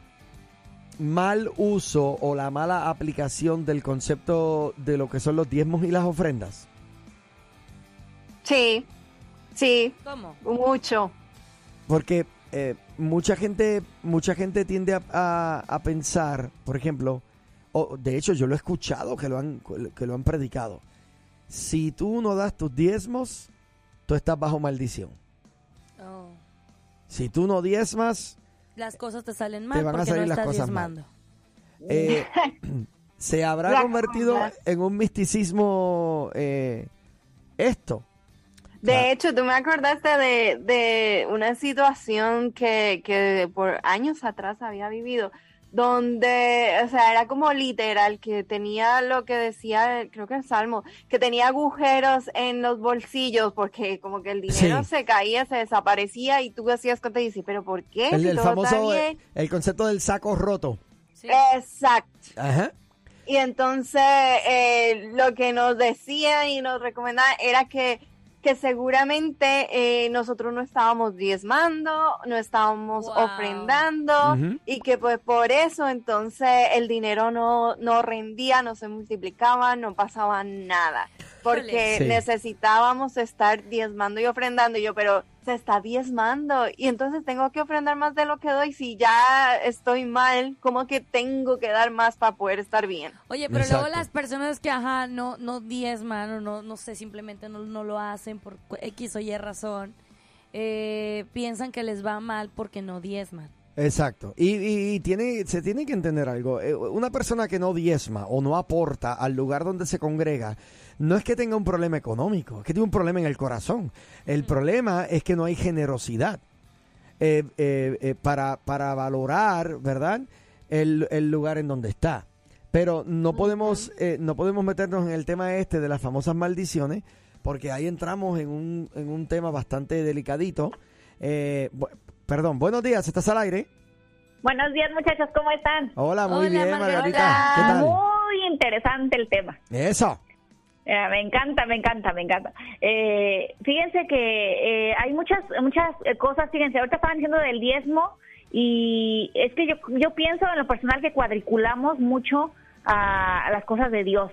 mal uso o la mala aplicación del concepto de lo que son los diezmos y las ofrendas. Sí, sí, ¿Cómo? mucho. Porque eh, mucha gente, mucha gente tiende a, a- a pensar, por ejemplo, o de hecho yo lo he escuchado que lo han, que lo han predicado. Si tú no das tus diezmos, tú estás bajo maldición. Oh. Si tú no diezmas, Las cosas te salen mal van a porque salir no las estás cosas mal. diezmando. eh, se habrá convertido en un misticismo eh, esto. De hecho, tú me acordaste de, de una situación que, que por años atrás había vivido, donde, o sea, era como literal, que tenía lo que decía, creo que el Salmo, que tenía agujeros en los bolsillos, porque como que el dinero Sí. se caía, se desaparecía, y tú hacías cuenta y dices, pero ¿por qué? El, Si el todo está famoso, bien. el concepto del saco roto. Exacto. Ajá. Y entonces eh, lo que nos decían y nos recomendaban era que, que seguramente eh, nosotros no estábamos diezmando, no estábamos Wow. ofrendando y que pues por eso entonces el dinero no, no rendía, no se multiplicaba, no pasaba nada. Porque Sí. necesitábamos estar diezmando y ofrendando. Y yo, pero se está diezmando y entonces tengo que ofrendar más de lo que doy. Si ya estoy mal, ¿cómo que tengo que dar más para poder estar bien? Oye, pero Exacto. luego las personas que, ajá, no, no diezman o no, no sé, simplemente no, no lo hacen por X o Y razón, eh, piensan que les va mal porque no diezman. Exacto. Y, y- y tiene, se tiene que entender algo. Eh, Una persona que no diezma o no aporta al lugar donde se congrega, no es que tenga un problema económico, es que tiene un problema en el corazón. El problema es que no hay generosidad eh, eh, eh, para, para valorar, ¿verdad? El, el lugar en donde está. Pero no podemos, eh, no podemos meternos en el tema este de las famosas maldiciones, porque ahí entramos en un, en un tema bastante delicadito. Eh, perdón, buenos días, ¿estás al aire? Buenos días, muchachos, ¿cómo están? Hola, muy Hola, bien, Margarita. ¿Qué tal? Muy interesante el tema. Eso. Eh, me encanta, me encanta, me encanta. Eh, fíjense que eh, hay muchas muchas eh, cosas, fíjense, ahorita estaban diciendo del diezmo y es que yo, yo pienso en lo personal que cuadriculamos mucho a, a las cosas de Dios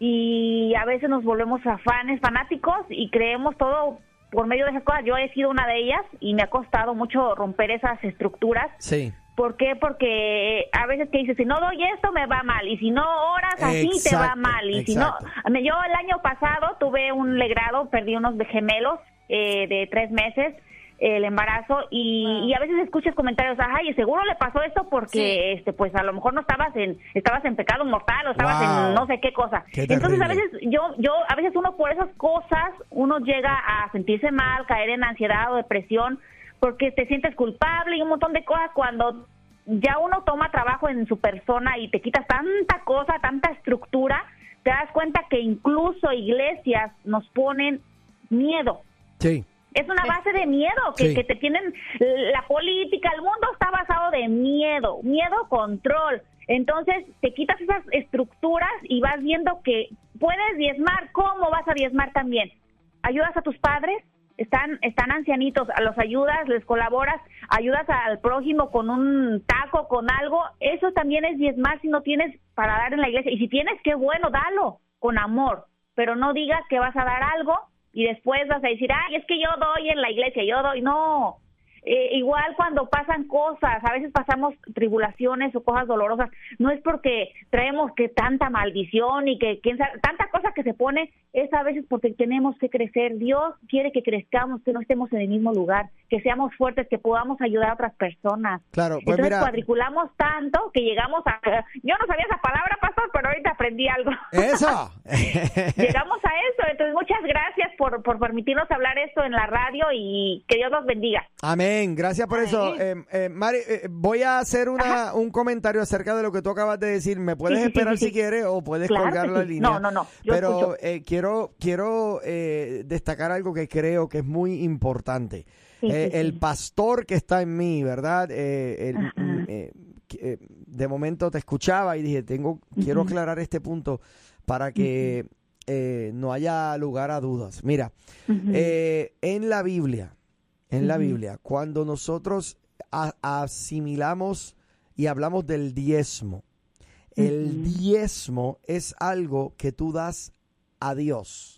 y a veces nos volvemos afanes, fanáticos y creemos todo por medio de esas cosas. Yo he sido una de ellas y me ha costado mucho romper esas estructuras Sí. ¿Por qué? Porque a veces que dices, si no doy esto me va mal, y si no oras así te va mal, y si no... Yo el año pasado tuve un legrado, perdí unos gemelos eh, de tres meses, el embarazo, y, y a veces escuchas comentarios, ay, seguro le pasó esto porque, este pues a lo mejor no estabas en, estabas en pecado mortal o estabas Wow. en no sé qué cosa. Qué Entonces a veces yo, yo, a veces uno por esas cosas, uno llega a sentirse mal, caer en ansiedad o depresión, porque te sientes culpable y un montón de cosas cuando ya uno toma trabajo en su persona y te quitas tanta cosa, tanta estructura, te das cuenta que incluso iglesias nos ponen miedo. Sí. Es una base de miedo que, Sí. que te tienen la política, el mundo está basado de miedo, miedo, control. Entonces te quitas esas estructuras y vas viendo que puedes diezmar. ¿Cómo vas a diezmar también? ¿Ayudas a tus padres? Están, están ancianitos, los ayudas, les colaboras, ayudas al prójimo con un taco, con algo. Eso también es diezmar si no tienes para dar en la iglesia. Y si tienes, qué bueno, dalo con amor. Pero no digas que vas a dar algo y después vas a decir, ay, es que yo doy en la iglesia, yo doy. No, eh, igual cuando pasan cosas, a veces pasamos tribulaciones o cosas dolorosas, no es porque traemos que tanta maldición y que quién sabe, tanta cosa que se pone, es a veces porque tenemos que crecer. Dios quiere que crezcamos, que no estemos en el mismo lugar, que seamos fuertes, que podamos ayudar a otras personas. Claro, pues Entonces mira- cuadriculamos tanto que llegamos a... Yo no sabía esa palabra, pastor, pero ahorita aprendí algo. Eso. Llegamos a eso, entonces muchas gracias por, por permitirnos hablar esto en la radio y que Dios los bendiga. Amén, gracias por eso. Eh, eh, Mari, eh, voy a hacer una, un comentario acerca de lo que tú acabas de decir. ¿Me puedes Sí, sí, sí, esperar sí, si quieres o puedes Claro colgar la línea? No, no, no, yo Pero eh, quiero, quiero eh, destacar algo que creo que es muy importante. El pastor que está en mí, ¿verdad? El- mm, de momento te escuchaba y dije, tengo, quiero aclarar este punto para que no haya lugar a dudas. Mira, en la Biblia, en la. Biblia, cuando nosotros asimilamos y hablamos del diezmo, el diezmo es algo que tú das a Dios.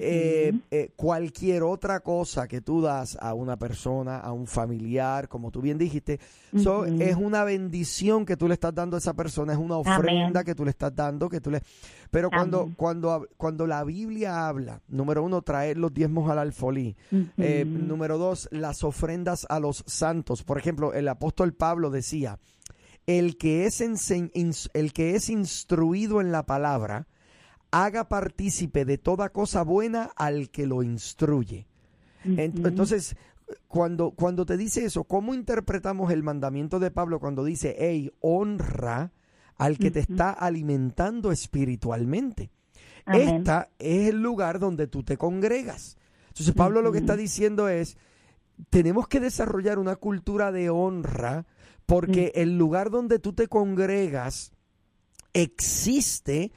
Eh, eh, cualquier otra cosa que tú das a una persona, a un familiar, como tú bien dijiste, so, es una bendición que tú le estás dando a esa persona, es una ofrenda Amén. que tú le estás dando, que tú le... Pero cuando, Amén. cuando, cuando la Biblia habla, número uno, traer los diezmos al alfolí. Eh, número dos, las ofrendas a los santos. Por ejemplo, el apóstol Pablo decía, el que es, el que es instruido en la palabra, haga partícipe de toda cosa buena al que lo instruye. Entonces, cuando, cuando te dice eso, ¿cómo interpretamos el mandamiento de Pablo cuando dice, hey, honra al que te está alimentando espiritualmente? Amén. Esta es el lugar donde tú te congregas. Entonces, Pablo lo que está diciendo es, tenemos que desarrollar una cultura de honra porque el lugar donde tú te congregas existe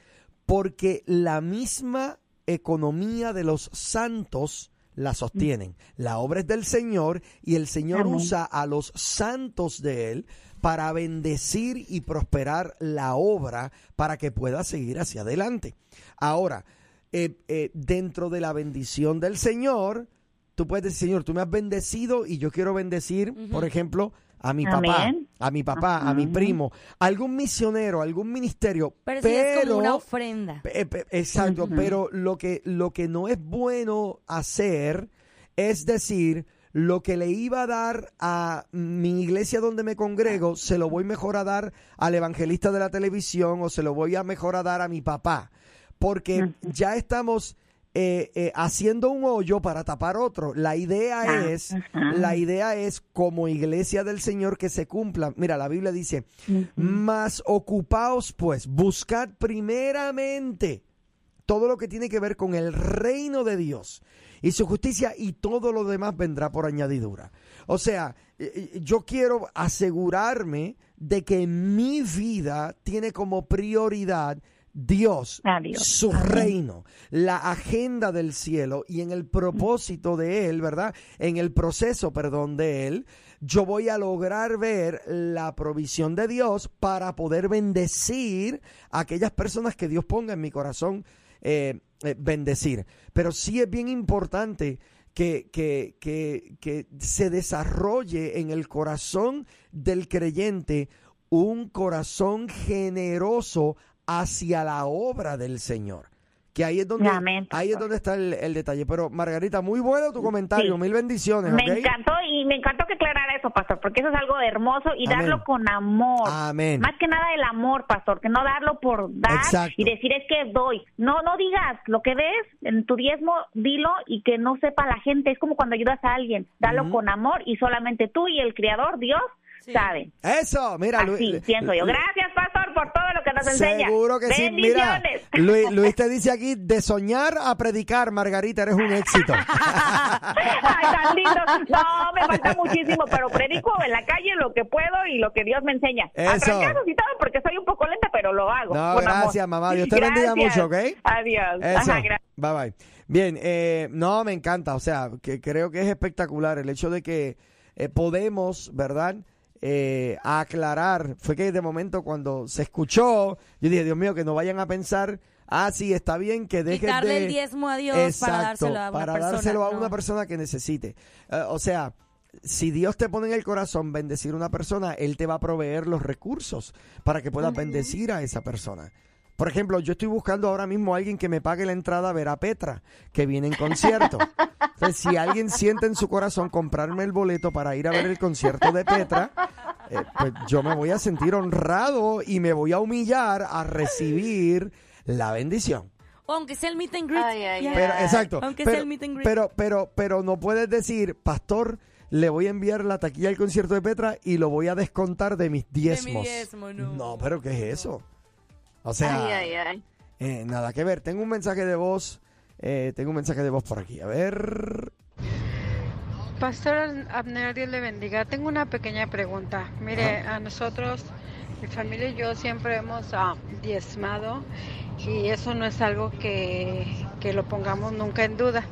porque la misma economía de los santos la sostienen. La obra es del Señor y el Señor Amén. usa a los santos de Él para bendecir y prosperar la obra para que pueda seguir hacia adelante. Ahora, eh, eh, dentro de la bendición del Señor, tú puedes decir, Señor, tú me has bendecido y yo quiero bendecir, por ejemplo, a mi papá, Amén. a mi papá, a mi primo, algún misionero, algún ministerio, Pero, pero, sí es como una ofrenda. Pe- pe- Exacto, pero lo que, lo que no es bueno hacer es decir, lo que le iba a dar a mi iglesia donde me congrego, se lo voy mejor a dar al evangelista de la televisión o se lo voy a mejor a dar a mi papá, porque ya estamos eh, eh, haciendo un hoyo para tapar otro. La idea Ah, es, la idea es como iglesia del Señor que se cumpla. Mira, la Biblia dice, más ocupaos pues, buscad primeramente todo lo que tiene que ver con el reino de Dios y su justicia y todo lo demás vendrá por añadidura. O sea, eh, yo quiero asegurarme de que mi vida tiene como prioridad Dios, su reino, la agenda del cielo y en el propósito de Él, ¿verdad? En el proceso, perdón, de Él, yo voy a lograr ver la provisión de Dios para poder bendecir a aquellas personas que Dios ponga en mi corazón eh, eh, bendecir. Pero sí es bien importante que, que, que, que se desarrolle en el corazón del creyente un corazón generoso hacia la obra del Señor. Que ahí es donde, Amén, ahí es donde está el, el detalle. Pero Margarita, muy bueno tu comentario, Sí. mil bendiciones. Me encantó y me encantó que aclarara eso, pastor, porque eso es algo hermoso y Amén. darlo con amor. Amén. Más que nada el amor, pastor, que no darlo por dar Exacto. y decir es que doy. No, no digas lo que des en tu diezmo, dilo y que no sepa la gente. Es como cuando ayudas a alguien, dalo con amor y solamente tú y el Creador, Dios, saben. Eso, mira, Así Luis. pienso yo. Gracias, pastor, por todo lo que nos enseña. Seguro que sí. Mira. Luis, Luis te dice aquí, de soñar a predicar, Margarita, eres un éxito. Ay, tan lindo. No, me falta muchísimo, pero predico en la calle lo que puedo y lo que Dios me enseña. Eso. y todo, porque soy un poco lenta, pero lo hago. No, con amor. gracias, mamá. Dios te bendiga Gracias. mucho, ¿ok? Adiós. Eso. Ajá, gracias. bye bye. Bien, eh, no, me encanta. O sea, que creo que es espectacular el hecho de que eh, podemos, ¿verdad? Eh, aclarar. Fue que de momento cuando se escuchó, yo dije, Dios mío, que no vayan a pensar, ah, sí, está bien que dejes Quitarle de... el diezmo a Dios Exacto, para dárselo a una para persona. dárselo a no. una persona que necesite. Eh, o sea, si Dios te pone en el corazón bendecir a una persona, Él te va a proveer los recursos para que puedas bendecir a esa persona. Por ejemplo, yo estoy buscando ahora mismo a alguien que me pague la entrada a ver a Petra, que viene en concierto. Entonces, si alguien siente en su corazón comprarme el boleto para ir a ver el concierto de Petra, eh, pues yo me voy a sentir honrado y me voy a humillar a recibir la bendición. O aunque sea el meet and greet. Pero, exacto. Aunque pero, sea el meet and greet. pero, pero, pero no puedes decir, pastor, le voy a enviar la taquilla al concierto de Petra y lo voy a descontar de mis diezmos. diezmo, no. No, pero ¿qué es eso? O sea, Ay, ay, ay. eh, nada que ver. Tengo un mensaje de voz. eh, tengo un mensaje de voz por aquí. A ver. Pastor Abner, Dios le bendiga. Tengo una pequeña pregunta. Mire, a nosotros, mi familia y yo siempre hemos ah, diezmado y eso no es algo que, que lo pongamos nunca en duda.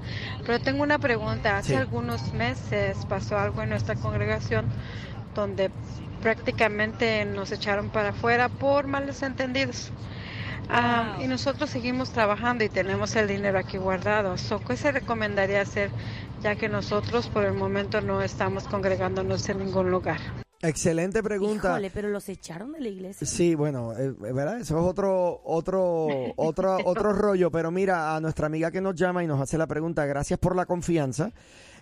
Pero tengo una pregunta. Hace Sí. algunos meses pasó algo en nuestra congregación donde prácticamente nos echaron para afuera por malos entendidos. Ah, y nosotros seguimos trabajando y tenemos el dinero aquí guardado. So, ¿Qué se recomendaría hacer ya que nosotros por el momento no estamos congregándonos en ningún lugar? Excelente pregunta. Híjole, pero los echaron de la iglesia. Sí, bueno, eh, ¿verdad? Eso es otro, otro, otro, otro rollo. Pero mira, a nuestra amiga que nos llama y nos hace la pregunta, gracias por la confianza.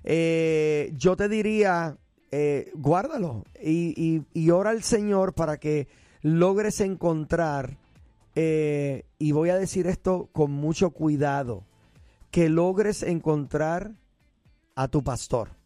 Eh, yo te diría, eh, guárdalo y, y, y ora al Señor para que logres encontrar, eh, y voy a decir esto con mucho cuidado, que logres encontrar a tu pastor.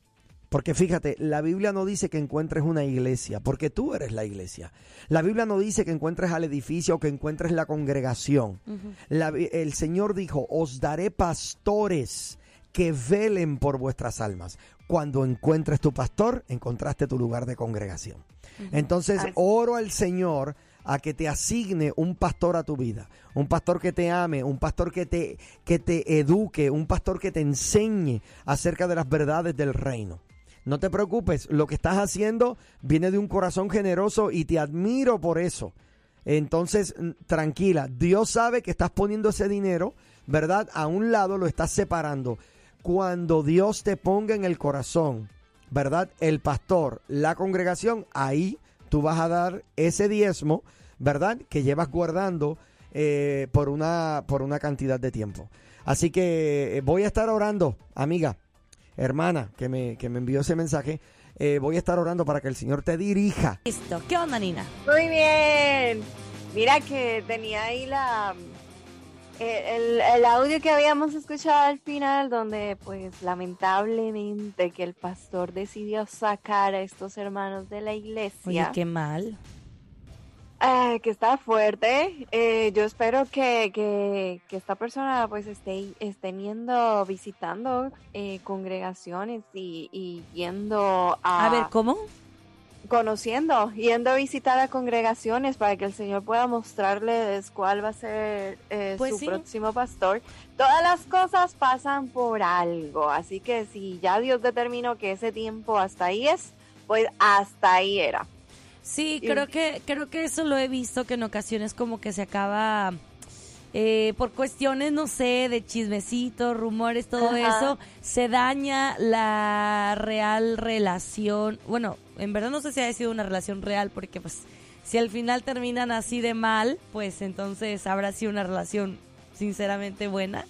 Porque fíjate, la Biblia no dice que encuentres una iglesia, porque tú eres la iglesia. La Biblia no dice que encuentres al edificio o que encuentres la congregación. La el Señor dijo, os daré pastores que velen por vuestras almas. Cuando encuentres tu pastor, encontraste tu lugar de congregación. Entonces, oro al Señor a que te asigne un pastor a tu vida, un pastor que te ame, un pastor que te, que te eduque, un pastor que te enseñe acerca de las verdades del reino. No te preocupes, lo que estás haciendo viene de un corazón generoso y te admiro por eso. Entonces, tranquila, Dios sabe que estás poniendo ese dinero, ¿verdad? A un lado lo estás separando. Cuando Dios te ponga en el corazón, ¿verdad? El pastor, la congregación, ahí tú vas a dar ese diezmo, ¿verdad? Que llevas guardando eh, por, una, por una cantidad de tiempo. Así que eh, voy a estar orando, amiga, hermana, que me, que me envió ese mensaje. eh, voy a estar orando para que el Señor te dirija. Listo. ¿Qué onda, Nina? Muy bien. Mira que tenía ahí la el, el audio que habíamos escuchado al final, donde pues lamentablemente que el pastor decidió sacar a estos hermanos de la iglesia. Oye, qué mal. Ah, que está fuerte. Eh, yo espero que, que, que esta persona pues esté, esté yendo, visitando eh, congregaciones y, y yendo a... A ver, ¿cómo? Conociendo, yendo a visitar a congregaciones para que el Señor pueda mostrarles cuál va a ser eh, Pues su sí. próximo pastor. Todas las cosas pasan por algo, así que si ya Dios determinó que ese tiempo hasta ahí es, pues hasta ahí era. Sí, Y- creo que, creo que eso lo he visto que en ocasiones como que se acaba eh, por cuestiones, no sé, de chismecitos, rumores, todo Ajá. eso, se daña la real relación. Bueno, en verdad no sé si ha sido una relación real, porque pues si al final terminan así de mal, pues entonces habrá sido una relación sinceramente buena.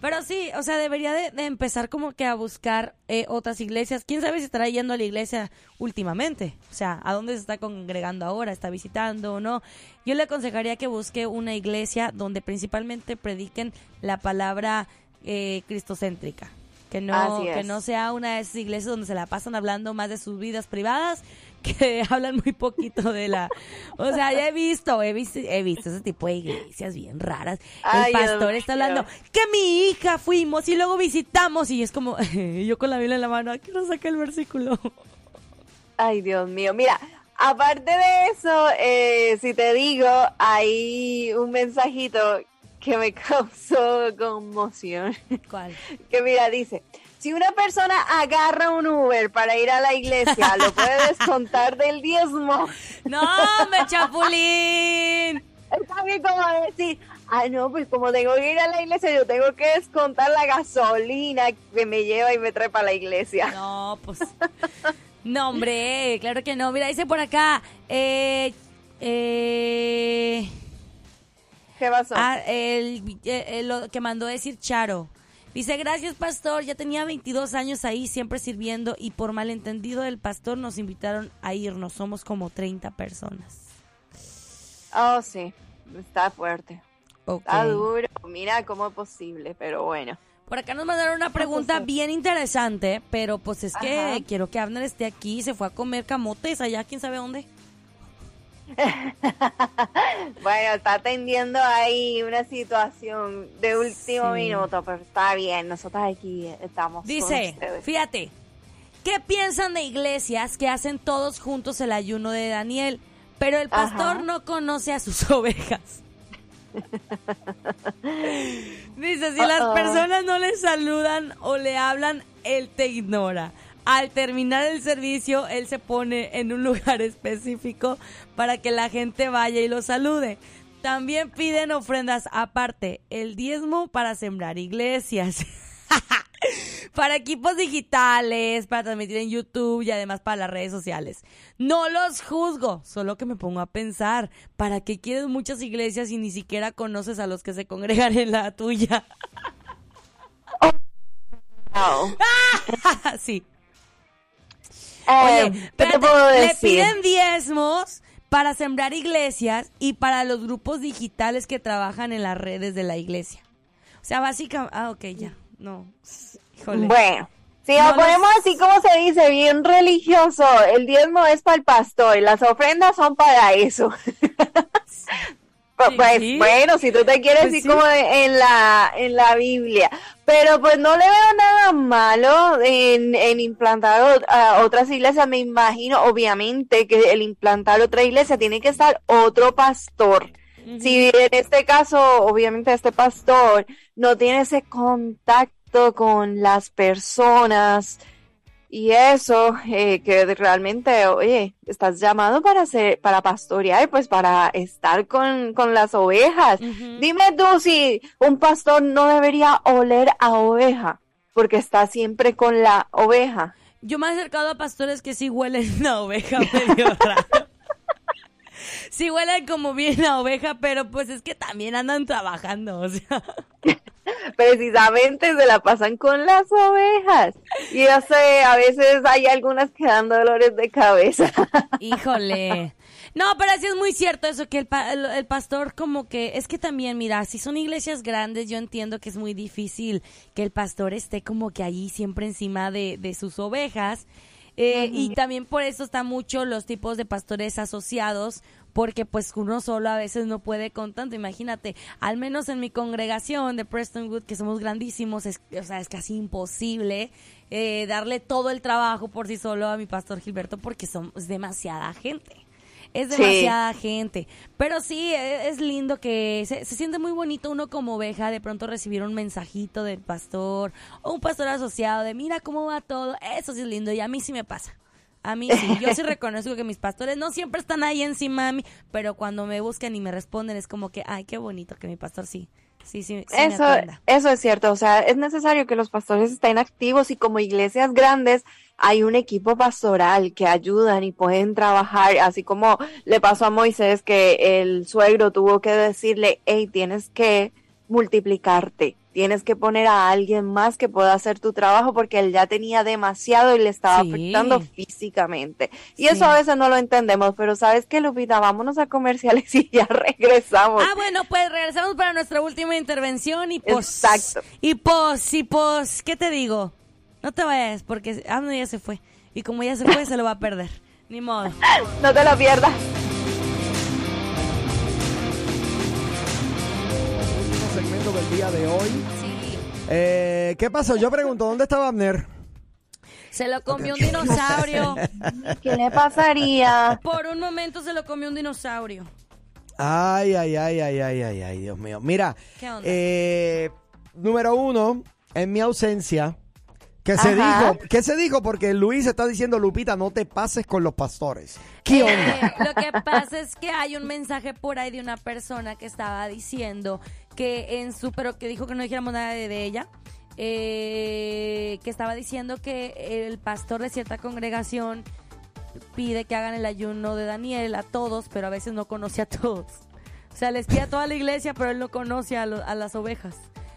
Pero sí, o sea, debería de, de empezar como que a buscar eh, otras iglesias. ¿Quién sabe si estará yendo a la iglesia últimamente? O sea, ¿a dónde se está congregando ahora? ¿Está visitando o no? Yo le aconsejaría que busque una iglesia donde principalmente prediquen la palabra eh, cristocéntrica. Que no, es. que no sea una de esas iglesias donde se la pasan hablando más de sus vidas privadas, que hablan muy poquito de la... O sea, ya he visto, he visto, he visto ese tipo de iglesias bien raras. Ay, El pastor está hablando, que mi hija fuimos y luego visitamos y es como yo con la Biblia en la mano, aquí no saca el versículo. Ay, Dios mío. Mira, aparte de eso, eh, si te digo, hay un mensajito que me causó conmoción. ¿Cuál? Que mira, dice, si una persona agarra un Uber para ir a la iglesia, ¿lo puede descontar del diezmo? ¡No, me chapulín! Está bien como decir, Ah, no, pues como tengo que ir a la iglesia, yo tengo que descontar la gasolina que me lleva y me trae para la iglesia. No, pues. No, hombre, claro que no. Mira, dice por acá. Eh, eh, ¿Qué pasó? ah, el, eh, eh, lo que mandó decir Charo. Dice, gracias pastor, ya tenía 22 años ahí siempre sirviendo y por malentendido del pastor nos invitaron a irnos, somos como 30 personas. Oh, sí, está fuerte. Está duro. Mira cómo es posible, pero bueno. Por acá nos mandaron una pregunta bien interesante, pero pues es que Ajá. quiero que Abner esté aquí, se fue a comer camotes allá, quién sabe dónde. Bueno, está atendiendo ahí una situación de último Sí. minuto, pero está bien. Nosotros aquí estamos. Dice, fíjate, ¿qué piensan de iglesias que hacen todos juntos el ayuno de Daniel, pero el pastor Ajá. no conoce a sus ovejas? Dice, si las personas no le saludan o le hablan, él te ignora. Al terminar el servicio, él se pone en un lugar específico para que la gente vaya y lo salude. También piden ofrendas aparte, el diezmo para sembrar iglesias. para equipos digitales, para transmitir en YouTube y además para las redes sociales. No los juzgo, solo que me pongo a pensar, ¿para qué quieres muchas iglesias y ni siquiera conoces a los que se congregan en la tuya? sí. Eh, Oye, ¿qué te espérate, puedo le decir? piden diezmos para sembrar iglesias y para los grupos digitales que trabajan en las redes de la iglesia. O sea, básicamente... Ah, ok, ya. No. Híjole. Bueno, si No lo los- ponemos así como se dice, bien religioso, el diezmo es para el pastor y las ofrendas son para eso. Pues, pues, sí. bueno, si tú te quieres Pues así sí. como en la, en la Biblia. Pero pues no le veo nada malo en, en implantar a otras iglesias. Me imagino, obviamente, que el implantar otra iglesia tiene que estar otro pastor. Si en este caso, obviamente, este pastor no tiene ese contacto con las personas y eso, eh, que realmente, oye, estás llamado para ser, para pastorear, pues para estar con, con las ovejas. Dime tú si un pastor no debería oler a oveja, porque está siempre con la oveja. Yo me he acercado a pastores que sí huelen a oveja medio raro. Sí huelen como bien a oveja, pero pues es que también andan trabajando, o sea. Precisamente se la pasan con las ovejas. Y yo sé, a veces hay algunas que dan dolores de cabeza. Híjole. No, pero sí es muy cierto eso, que el, pa- el, el pastor como que, es que también, mira, si son iglesias grandes, yo entiendo que es muy difícil que el pastor esté como que allí siempre encima de, de sus ovejas. Eh, Y también por eso están mucho los tipos de pastores asociados, porque pues uno solo a veces no puede con tanto. Imagínate, al menos en mi congregación de Prestonwood, que somos grandísimos, es, o sea, es casi imposible eh, darle todo el trabajo por sí solo a mi pastor Gilberto, porque somos demasiada gente. Es Sí. demasiada gente. Pero sí, e- es lindo que se, se siente muy bonito uno como oveja de pronto recibir un mensajito del pastor o un pastor asociado de mira cómo va todo. Eso sí es lindo y a mí sí me pasa. A mí sí, yo sí reconozco que mis pastores no siempre están ahí encima de mí, pero cuando me buscan y me responden es como que, ay, qué bonito que mi pastor sí, sí, sí, Eso, eso es cierto, o sea, es necesario que los pastores estén activos y como iglesias grandes hay un equipo pastoral que ayudan y pueden trabajar, así como le pasó a Moisés que el suegro tuvo que decirle, hey, tienes que multiplicarte, tienes que poner a alguien más que pueda hacer tu trabajo porque él ya tenía demasiado y le estaba Sí. afectando físicamente. Y Sí. eso a veces no lo entendemos, pero ¿sabes qué, Lupita? Vámonos a comerciales y ya regresamos. Ah, bueno, pues regresamos para nuestra última intervención y pues... Exacto. Y pues, y pues, ¿qué te digo? No te vayas, porque Amno ya se fue. Y como ya se fue, se lo va a perder. Ni modo. No te lo pierdas. Día de hoy. Eh, ¿Qué pasó? Yo pregunto, ¿dónde estaba Abner? Se lo comió un dinosaurio. ¿Qué le pasaría? Por un momento se lo comió un dinosaurio. Ay, ay, ay, ay, ay, ay, ay, Dios mío. Mira, ¿Qué onda? eh, número uno, en mi ausencia, ¿Qué se Ajá. dijo? ¿Qué se dijo? Porque Luis está diciendo, Lupita, no te pases con los pastores. ¿Qué onda? Eh, lo que pasa es que hay un mensaje por ahí de una persona que estaba diciendo que en su, pero que dijo que no dijéramos nada de, de ella, eh, que estaba diciendo que el pastor de cierta congregación pide que hagan el ayuno de Daniel a todos, pero a veces no conoce a todos. O sea, les pide a toda la iglesia, pero él no conoce a, lo- a las ovejas.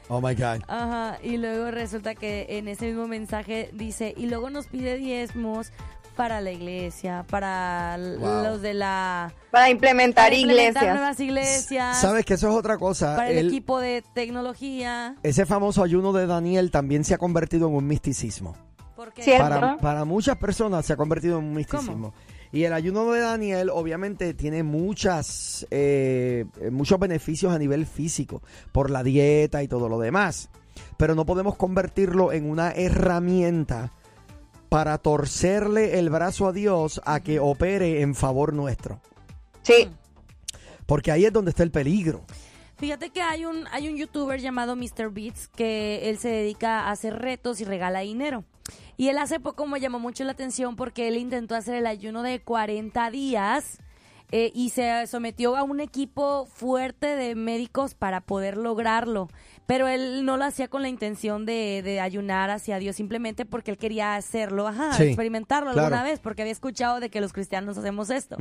Oh my God. Ajá, y luego resulta que en ese mismo mensaje dice, y luego nos pide diezmos para la iglesia, para Wow. los de la... Para implementar para implementar iglesias. nuevas iglesias. ¿Sabes que eso es otra cosa? Para el equipo de tecnología. ese famoso ayuno de Daniel también se ha convertido en un misticismo. ¿Por qué? ¿Cierto? Para, para muchas personas se ha convertido en un misticismo. Y el ayuno de Daniel obviamente tiene muchas, eh, eh, muchos beneficios a nivel físico por la dieta y todo lo demás. Pero no podemos convertirlo en una herramienta para torcerle el brazo a Dios a que opere en favor nuestro. Sí. Porque ahí es donde está el peligro. Fíjate que hay un, hay un youtuber llamado Mr. Beats que él se dedica a hacer retos y regala dinero. Y él hace poco me llamó mucho la atención porque él intentó hacer el ayuno de 40 días eh, y se sometió a un equipo fuerte de médicos para poder lograrlo. Pero él no lo hacía con la intención de, de ayunar hacia Dios, simplemente porque él quería hacerlo, ajá, Sí, experimentarlo alguna vez, porque había escuchado de que los cristianos hacemos esto.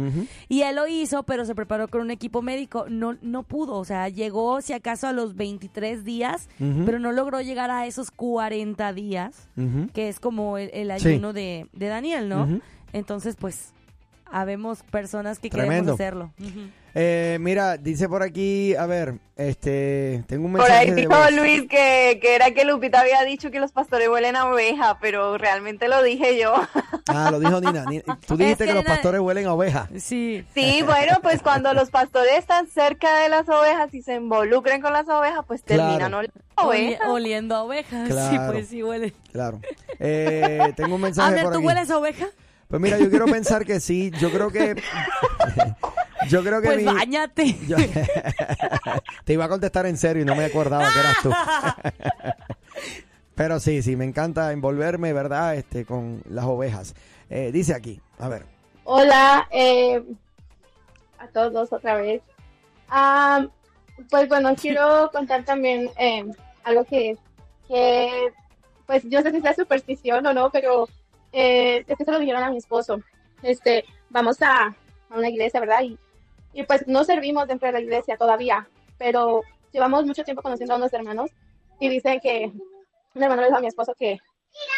Y él lo hizo, pero se preparó con un equipo médico. No, no pudo, o sea, llegó si acaso a los 23 días, pero no logró llegar a esos 40 días, que es como el, el Sí. ayuno de, de Daniel, ¿no? Entonces, pues, habemos personas que Tremendo. queremos hacerlo. Eh, mira, dice por aquí, a ver, este, tengo un Por mensaje ahí de dijo voz. Luis que, que era que Lupita había dicho que los pastores huelen a oveja, pero realmente lo dije yo. Ah, lo dijo Nina. Ni- Tú dijiste Es que, que los pastores huelen a oveja. Sí. Sí, bueno, pues cuando los pastores están cerca de las ovejas y se involucran con las ovejas, pues Claro. terminan oliendo a ovejas. oliendo a ovejas. Sí, Claro. pues sí huele. Claro. Eh, tengo un mensaje Ander, por ¿tú aquí. hueles a oveja? Pues mira, yo quiero pensar que sí. Yo creo que. yo creo que Pues mi- bañate. yo- Te iba a contestar en serio y no me acordaba que eras tú. Pero sí, sí, me encanta envolverme, ¿verdad? Este, con las ovejas. Eh, dice aquí, a ver. Hola, eh, a todos otra vez. Ah, pues bueno, quiero contar también eh, algo que, que, pues yo no sé si sea superstición o no, pero eh, es que se lo dijeron a mi esposo. Este, vamos a, a una iglesia, ¿verdad? Y, y pues no servimos dentro de la iglesia todavía, pero llevamos mucho tiempo conociendo a unos hermanos y dicen que un hermano le dijo a mi esposo que,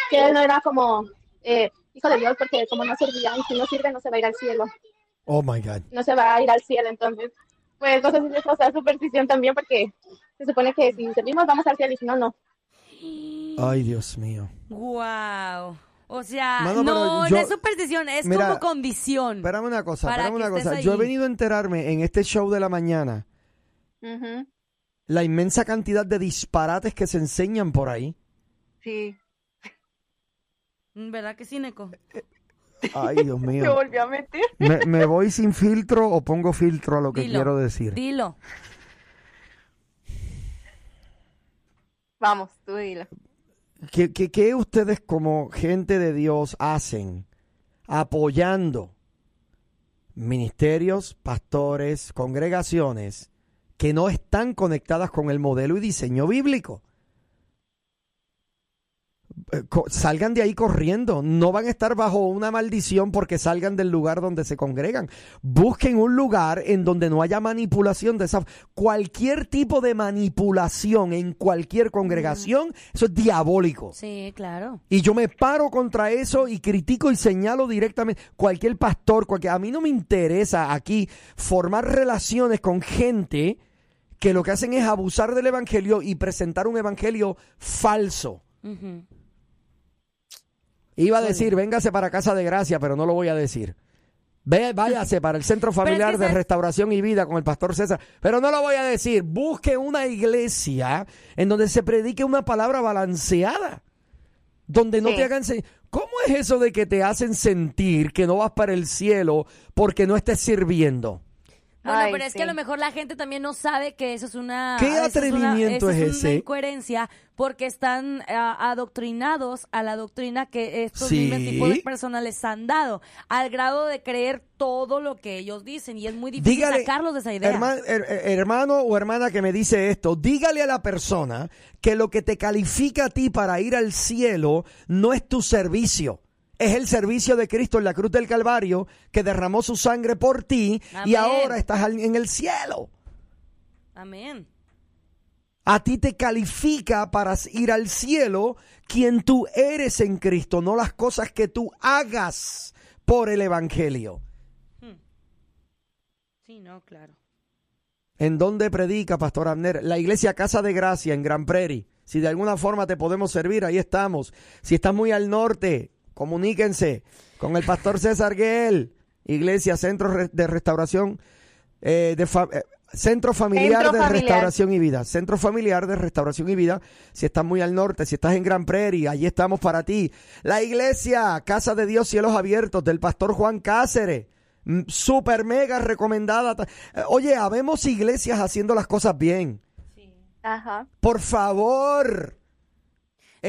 que él no era como eh, hijo de Dios porque como no servía y si no sirve no se va a ir al cielo, Oh my God. no se va a ir al cielo. Entonces, pues no sé si eso sea superstición también porque se supone que si servimos vamos al cielo y si no, no. Ay, Dios mío. Wow. O sea, Mano, no, yo- no es superstición, es Mira, como condición. Espérame una cosa, espérame una cosa. Yo he venido a enterarme en este show de la mañana la inmensa cantidad de disparates que se enseñan por ahí. Sí. Mm, ¿Verdad que sí, Neko? Ay, Dios mío. volvió a meter. ¿Me, me voy sin filtro o pongo filtro a lo que Dilo, quiero decir? Dilo. Vamos, tú dile. ¿Qué, qué, ustedes como gente de Dios hacen apoyando ministerios, pastores, congregaciones que no están conectadas con el modelo y diseño bíblico? Eh, Salgan de ahí corriendo, no van a estar bajo una maldición porque salgan del lugar donde se congregan. Busquen un lugar en donde no haya manipulación de esa cualquier tipo de manipulación en cualquier congregación, eso es diabólico. Sí, claro. Y yo me paro contra eso y critico y señalo directamente cualquier pastor, cualquier, a mí no me interesa aquí formar relaciones con gente que lo que hacen es abusar del evangelio y presentar un evangelio falso. Iba a decir, véngase para casa de gracia, pero no lo voy a decir. Ve, váyase para el Centro es Familiar que de Restauración y Vida con el pastor César, pero no lo voy a decir. Busque una iglesia en donde se predique una palabra balanceada, donde no Sí. te hagan... ¿Cómo es eso de que te hacen sentir que no vas para el cielo porque no estés sirviendo? Bueno, Ay, pero es sí. que a lo mejor la gente también no sabe que eso es una... ¿Qué es una- una incoherencia porque están ah, adoctrinados a la doctrina que estos Sí. mismos tipos de personas les han dado, al grado de creer todo lo que ellos dicen y es muy difícil Dígale, sacarlos de esa idea. herma- her- her- hermano o hermana que me dice esto, dígale a la persona que lo que te califica a ti para ir al cielo no es tu servicio. Es el servicio de Cristo en la cruz del Calvario que derramó su sangre por ti y ahora estás en el cielo. Amén. A ti te califica para ir al cielo quien tú eres en Cristo, no las cosas que tú hagas por el Evangelio. Sí, no, claro. ¿En dónde predica, Pastor Abner? La iglesia Casa de Gracia en Gran Prairie. Si de alguna forma te podemos servir, ahí estamos. Si estás muy al norte, comuníquense con el Pastor César Guel. Iglesia Centro de Restauración, eh, de fa- eh, Centro Familiar Centro de Familiar. Restauración y Vida. Centro Familiar de Restauración y Vida. Si estás muy al norte, si estás en Gran Prairie, allí estamos para ti. La iglesia Casa de Dios Cielos Abiertos del Pastor Juan Cáceres. Mm, Super mega recomendada. Eh, Oye, habemos iglesias haciendo las cosas bien. Ajá. Por favor.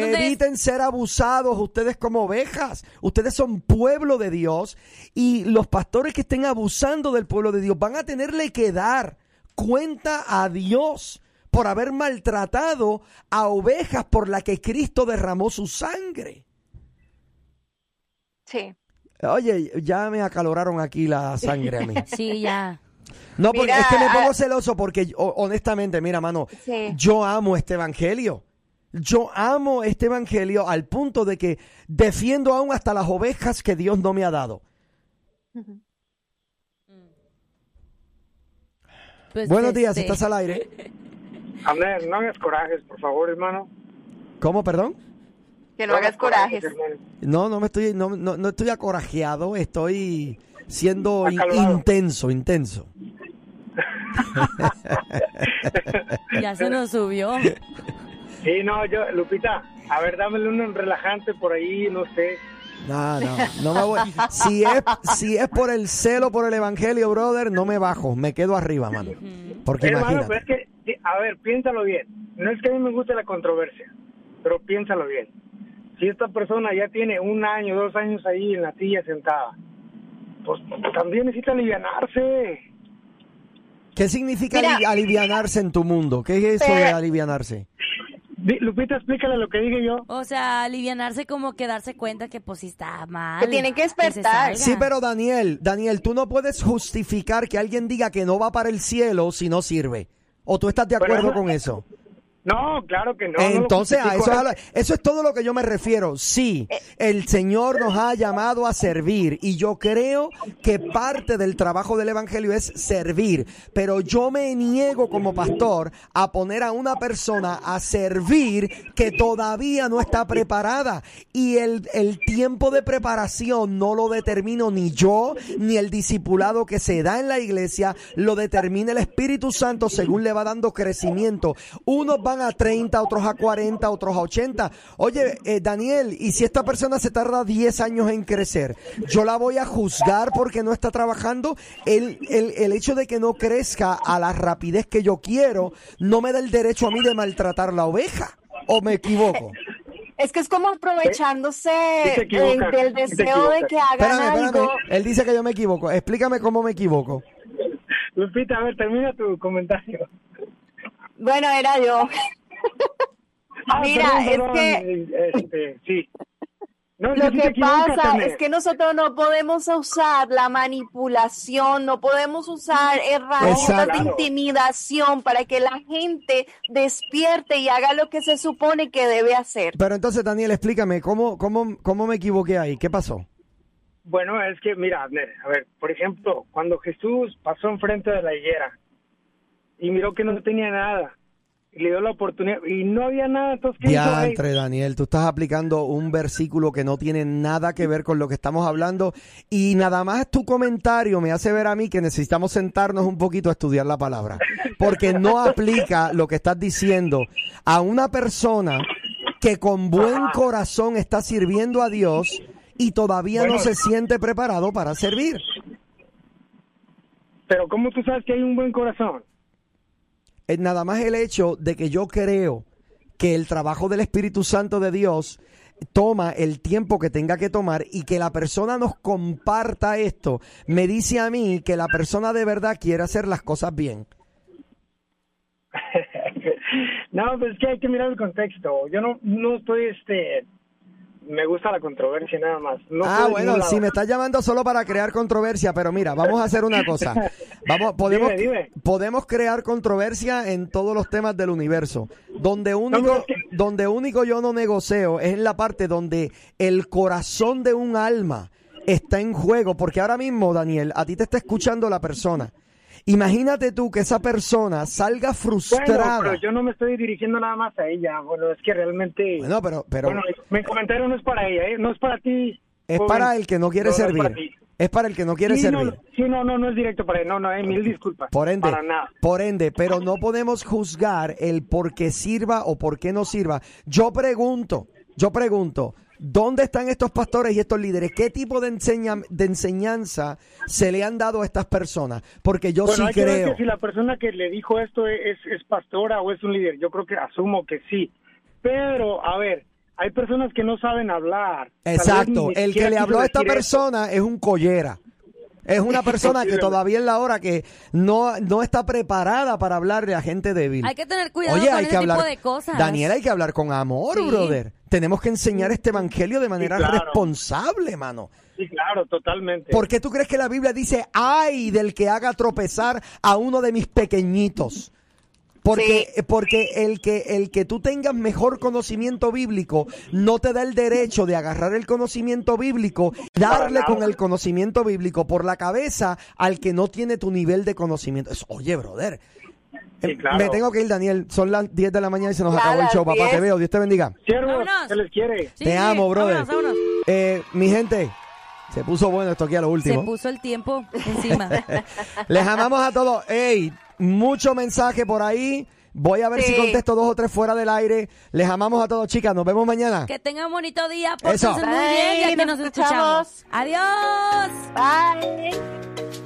¿Dónde Eviten ser abusados ustedes como ovejas. Ustedes son pueblo de Dios y los pastores que estén abusando del pueblo de Dios van a tenerle que dar cuenta a Dios por haber maltratado a ovejas por la que Cristo derramó su sangre. Sí. Oye, ya me acaloraron aquí la sangre a mí. Sí, ya. No, porque Mira, es que me pongo ah, celoso porque honestamente, mira, mano, Sí. yo amo este evangelio. Yo amo este evangelio al punto de que defiendo aún hasta las ovejas que Dios no me ha dado. Pues, Buenos días, este, estás al aire. Abner, no hagas corajes, por favor, hermano. ¿Cómo, perdón? Que no hagas corajes. No, no me estoy, no, no, no estoy acorajeado, estoy siendo intenso, intenso. Ya se nos subió. Sí, no, yo, Lupita, a ver, dámele uno relajante por ahí, no sé. No, no, no me voy. Si es, si es por el celo, por el evangelio, brother, no me bajo, me quedo arriba, mano. Porque Hermano, imagínate. pero es que, a ver, piénsalo bien. No es que a mí me guste la controversia, pero piénsalo bien. Si esta persona ya tiene un año, dos años ahí en la silla sentada, pues también necesita alivianarse. ¿Qué significa Mira. ali- alivianarse en tu mundo? ¿Qué es eso de alivianarse? Lupita, explícale lo que dije yo. O sea, alivianarse como que darse cuenta que pues sí está mal. Que tienen que despertar. Sí, pero Daniel, Daniel, tú no puedes justificar que alguien diga que no va para el cielo si no sirve. ¿O tú estás de acuerdo eso- con eso? No, claro que no. Entonces, a eso, es a la- eso es todo lo que yo me refiero. Sí, el Señor nos ha llamado a servir y yo creo que parte del trabajo del Evangelio es servir, pero yo me niego como pastor a poner a una persona a servir que todavía no está preparada y el, el tiempo de preparación no lo determino ni yo ni el discipulado que se da en la iglesia, lo determina el Espíritu Santo según le va dando crecimiento. Unos van a 30, otros a 40, otros a 80. Oye, eh, Daniel, ¿y si esta persona se tarda 10 años en crecer? ¿Yo la voy a juzgar porque no está trabajando? El, el, el hecho de que no crezca a la rapidez que yo quiero no me da el derecho a mí de maltratar la oveja. ¿O me equivoco? Es que es como aprovechándose Sí eh, del deseo de que hagan Espérame, espérame. algo. Él dice que yo me equivoco. Explícame cómo me equivoco. Lupita, a ver, termina tu comentario. Bueno, era yo. Ah, Mira, perdón, es que este, sí. No, lo que pasa es que nosotros no podemos usar la manipulación, no podemos usar herramientas Exacto. de intimidación para que la gente despierte y haga lo que se supone que debe hacer. Pero entonces, Daniel, explícame, ¿cómo, cómo, cómo me equivoqué ahí? ¿Qué pasó? Bueno, es que, mira, Abner, a ver, por ejemplo, cuando Jesús pasó enfrente de la higuera y miró que no tenía nada, y le dio la oportunidad, y no había nada, entonces, ¿qué hizo? Ey, Diantre, Daniel, tú estás aplicando un versículo que no tiene nada que ver con lo que estamos hablando y nada más tu comentario me hace ver a mí que necesitamos sentarnos un poquito a estudiar la palabra, porque no aplica lo que estás diciendo a una persona que con buen corazón está sirviendo a Dios y todavía no se siente preparado para servir. Pero ¿cómo tú sabes que hay un buen corazón? Es nada más el hecho de que yo creo que el trabajo del Espíritu Santo de Dios toma el tiempo que tenga que tomar y que la persona nos comparta esto, me dice a mí que la persona de verdad quiere hacer las cosas bien. No, pues es que hay que mirar el contexto. Yo no, no estoy, este, me gusta la controversia nada más. No ah, bueno, si me estás llamando solo para crear controversia, pero mira, vamos a hacer una cosa. Vamos, podemos, Dime, dime. podemos crear controversia en todos los temas del universo. Donde único, pero es que- donde único yo no negocio es en la parte donde el corazón de un alma está en juego. Porque ahora mismo, Daniel, a ti te está escuchando la persona. Imagínate tú que esa persona salga frustrada. Bueno, pero yo no me estoy dirigiendo nada más a ella. Bueno, es que realmente... Bueno, pero- pero- Bueno, mi comentario no es para ella, ¿eh? No es para ti. Es joven. para el que no quiere No, no es servir. para ti. Es para el que no quiere Sí, servir. No, sí, no, no, no es directo para él. No, no, eh, mil disculpas. Por ende, Para nada. por ende, pero no podemos juzgar el por qué sirva o por qué no sirva. Yo pregunto, yo pregunto, ¿dónde están estos pastores y estos líderes? ¿Qué tipo de, enseña- de enseñanza se le han dado a estas personas? Porque yo bueno, sí hay que ver creo. que si la persona que le dijo esto es, es pastora o es un líder. Yo creo que asumo que sí. Pero, a ver, hay personas que no saben hablar. Exacto, el que le habló a esta persona es un collera. Es una persona que todavía en la hora que no, no está preparada para hablarle a gente débil. Hay que tener cuidado Oye, con hay ese que hablar, tipo de cosas. Daniel, hay que hablar con amor, Sí. brother. Tenemos que enseñar este evangelio de manera claro. responsable, mano. Sí, claro, totalmente. ¿Por qué tú crees que la Biblia dice, ay del que haga tropezar a uno de mis pequeñitos? Porque, porque el que el que tú tengas mejor conocimiento bíblico no te da el derecho de agarrar el conocimiento bíblico, darle con el conocimiento bíblico por la cabeza al que no tiene tu nivel de conocimiento. Es- oye, brother, eh, claro. me tengo que ir, Daniel. Son las 10 de la mañana y se nos Ya, acabó el show. Papá, te 10. veo. Dios te bendiga. Siervos, se les quiere. te amo, brother. vámonos, vámonos. Eh, mi gente, se puso bueno esto aquí a lo Se último. puso el tiempo encima. Les amamos a todos. Ey, mucho mensaje por ahí. Voy a ver si contesto dos o tres fuera del aire. Les amamos a todos, chicas. Nos vemos mañana. Que tengan un bonito día. Eso. Pórtense muy bien y aquí nos escuchamos. Adiós. Bye.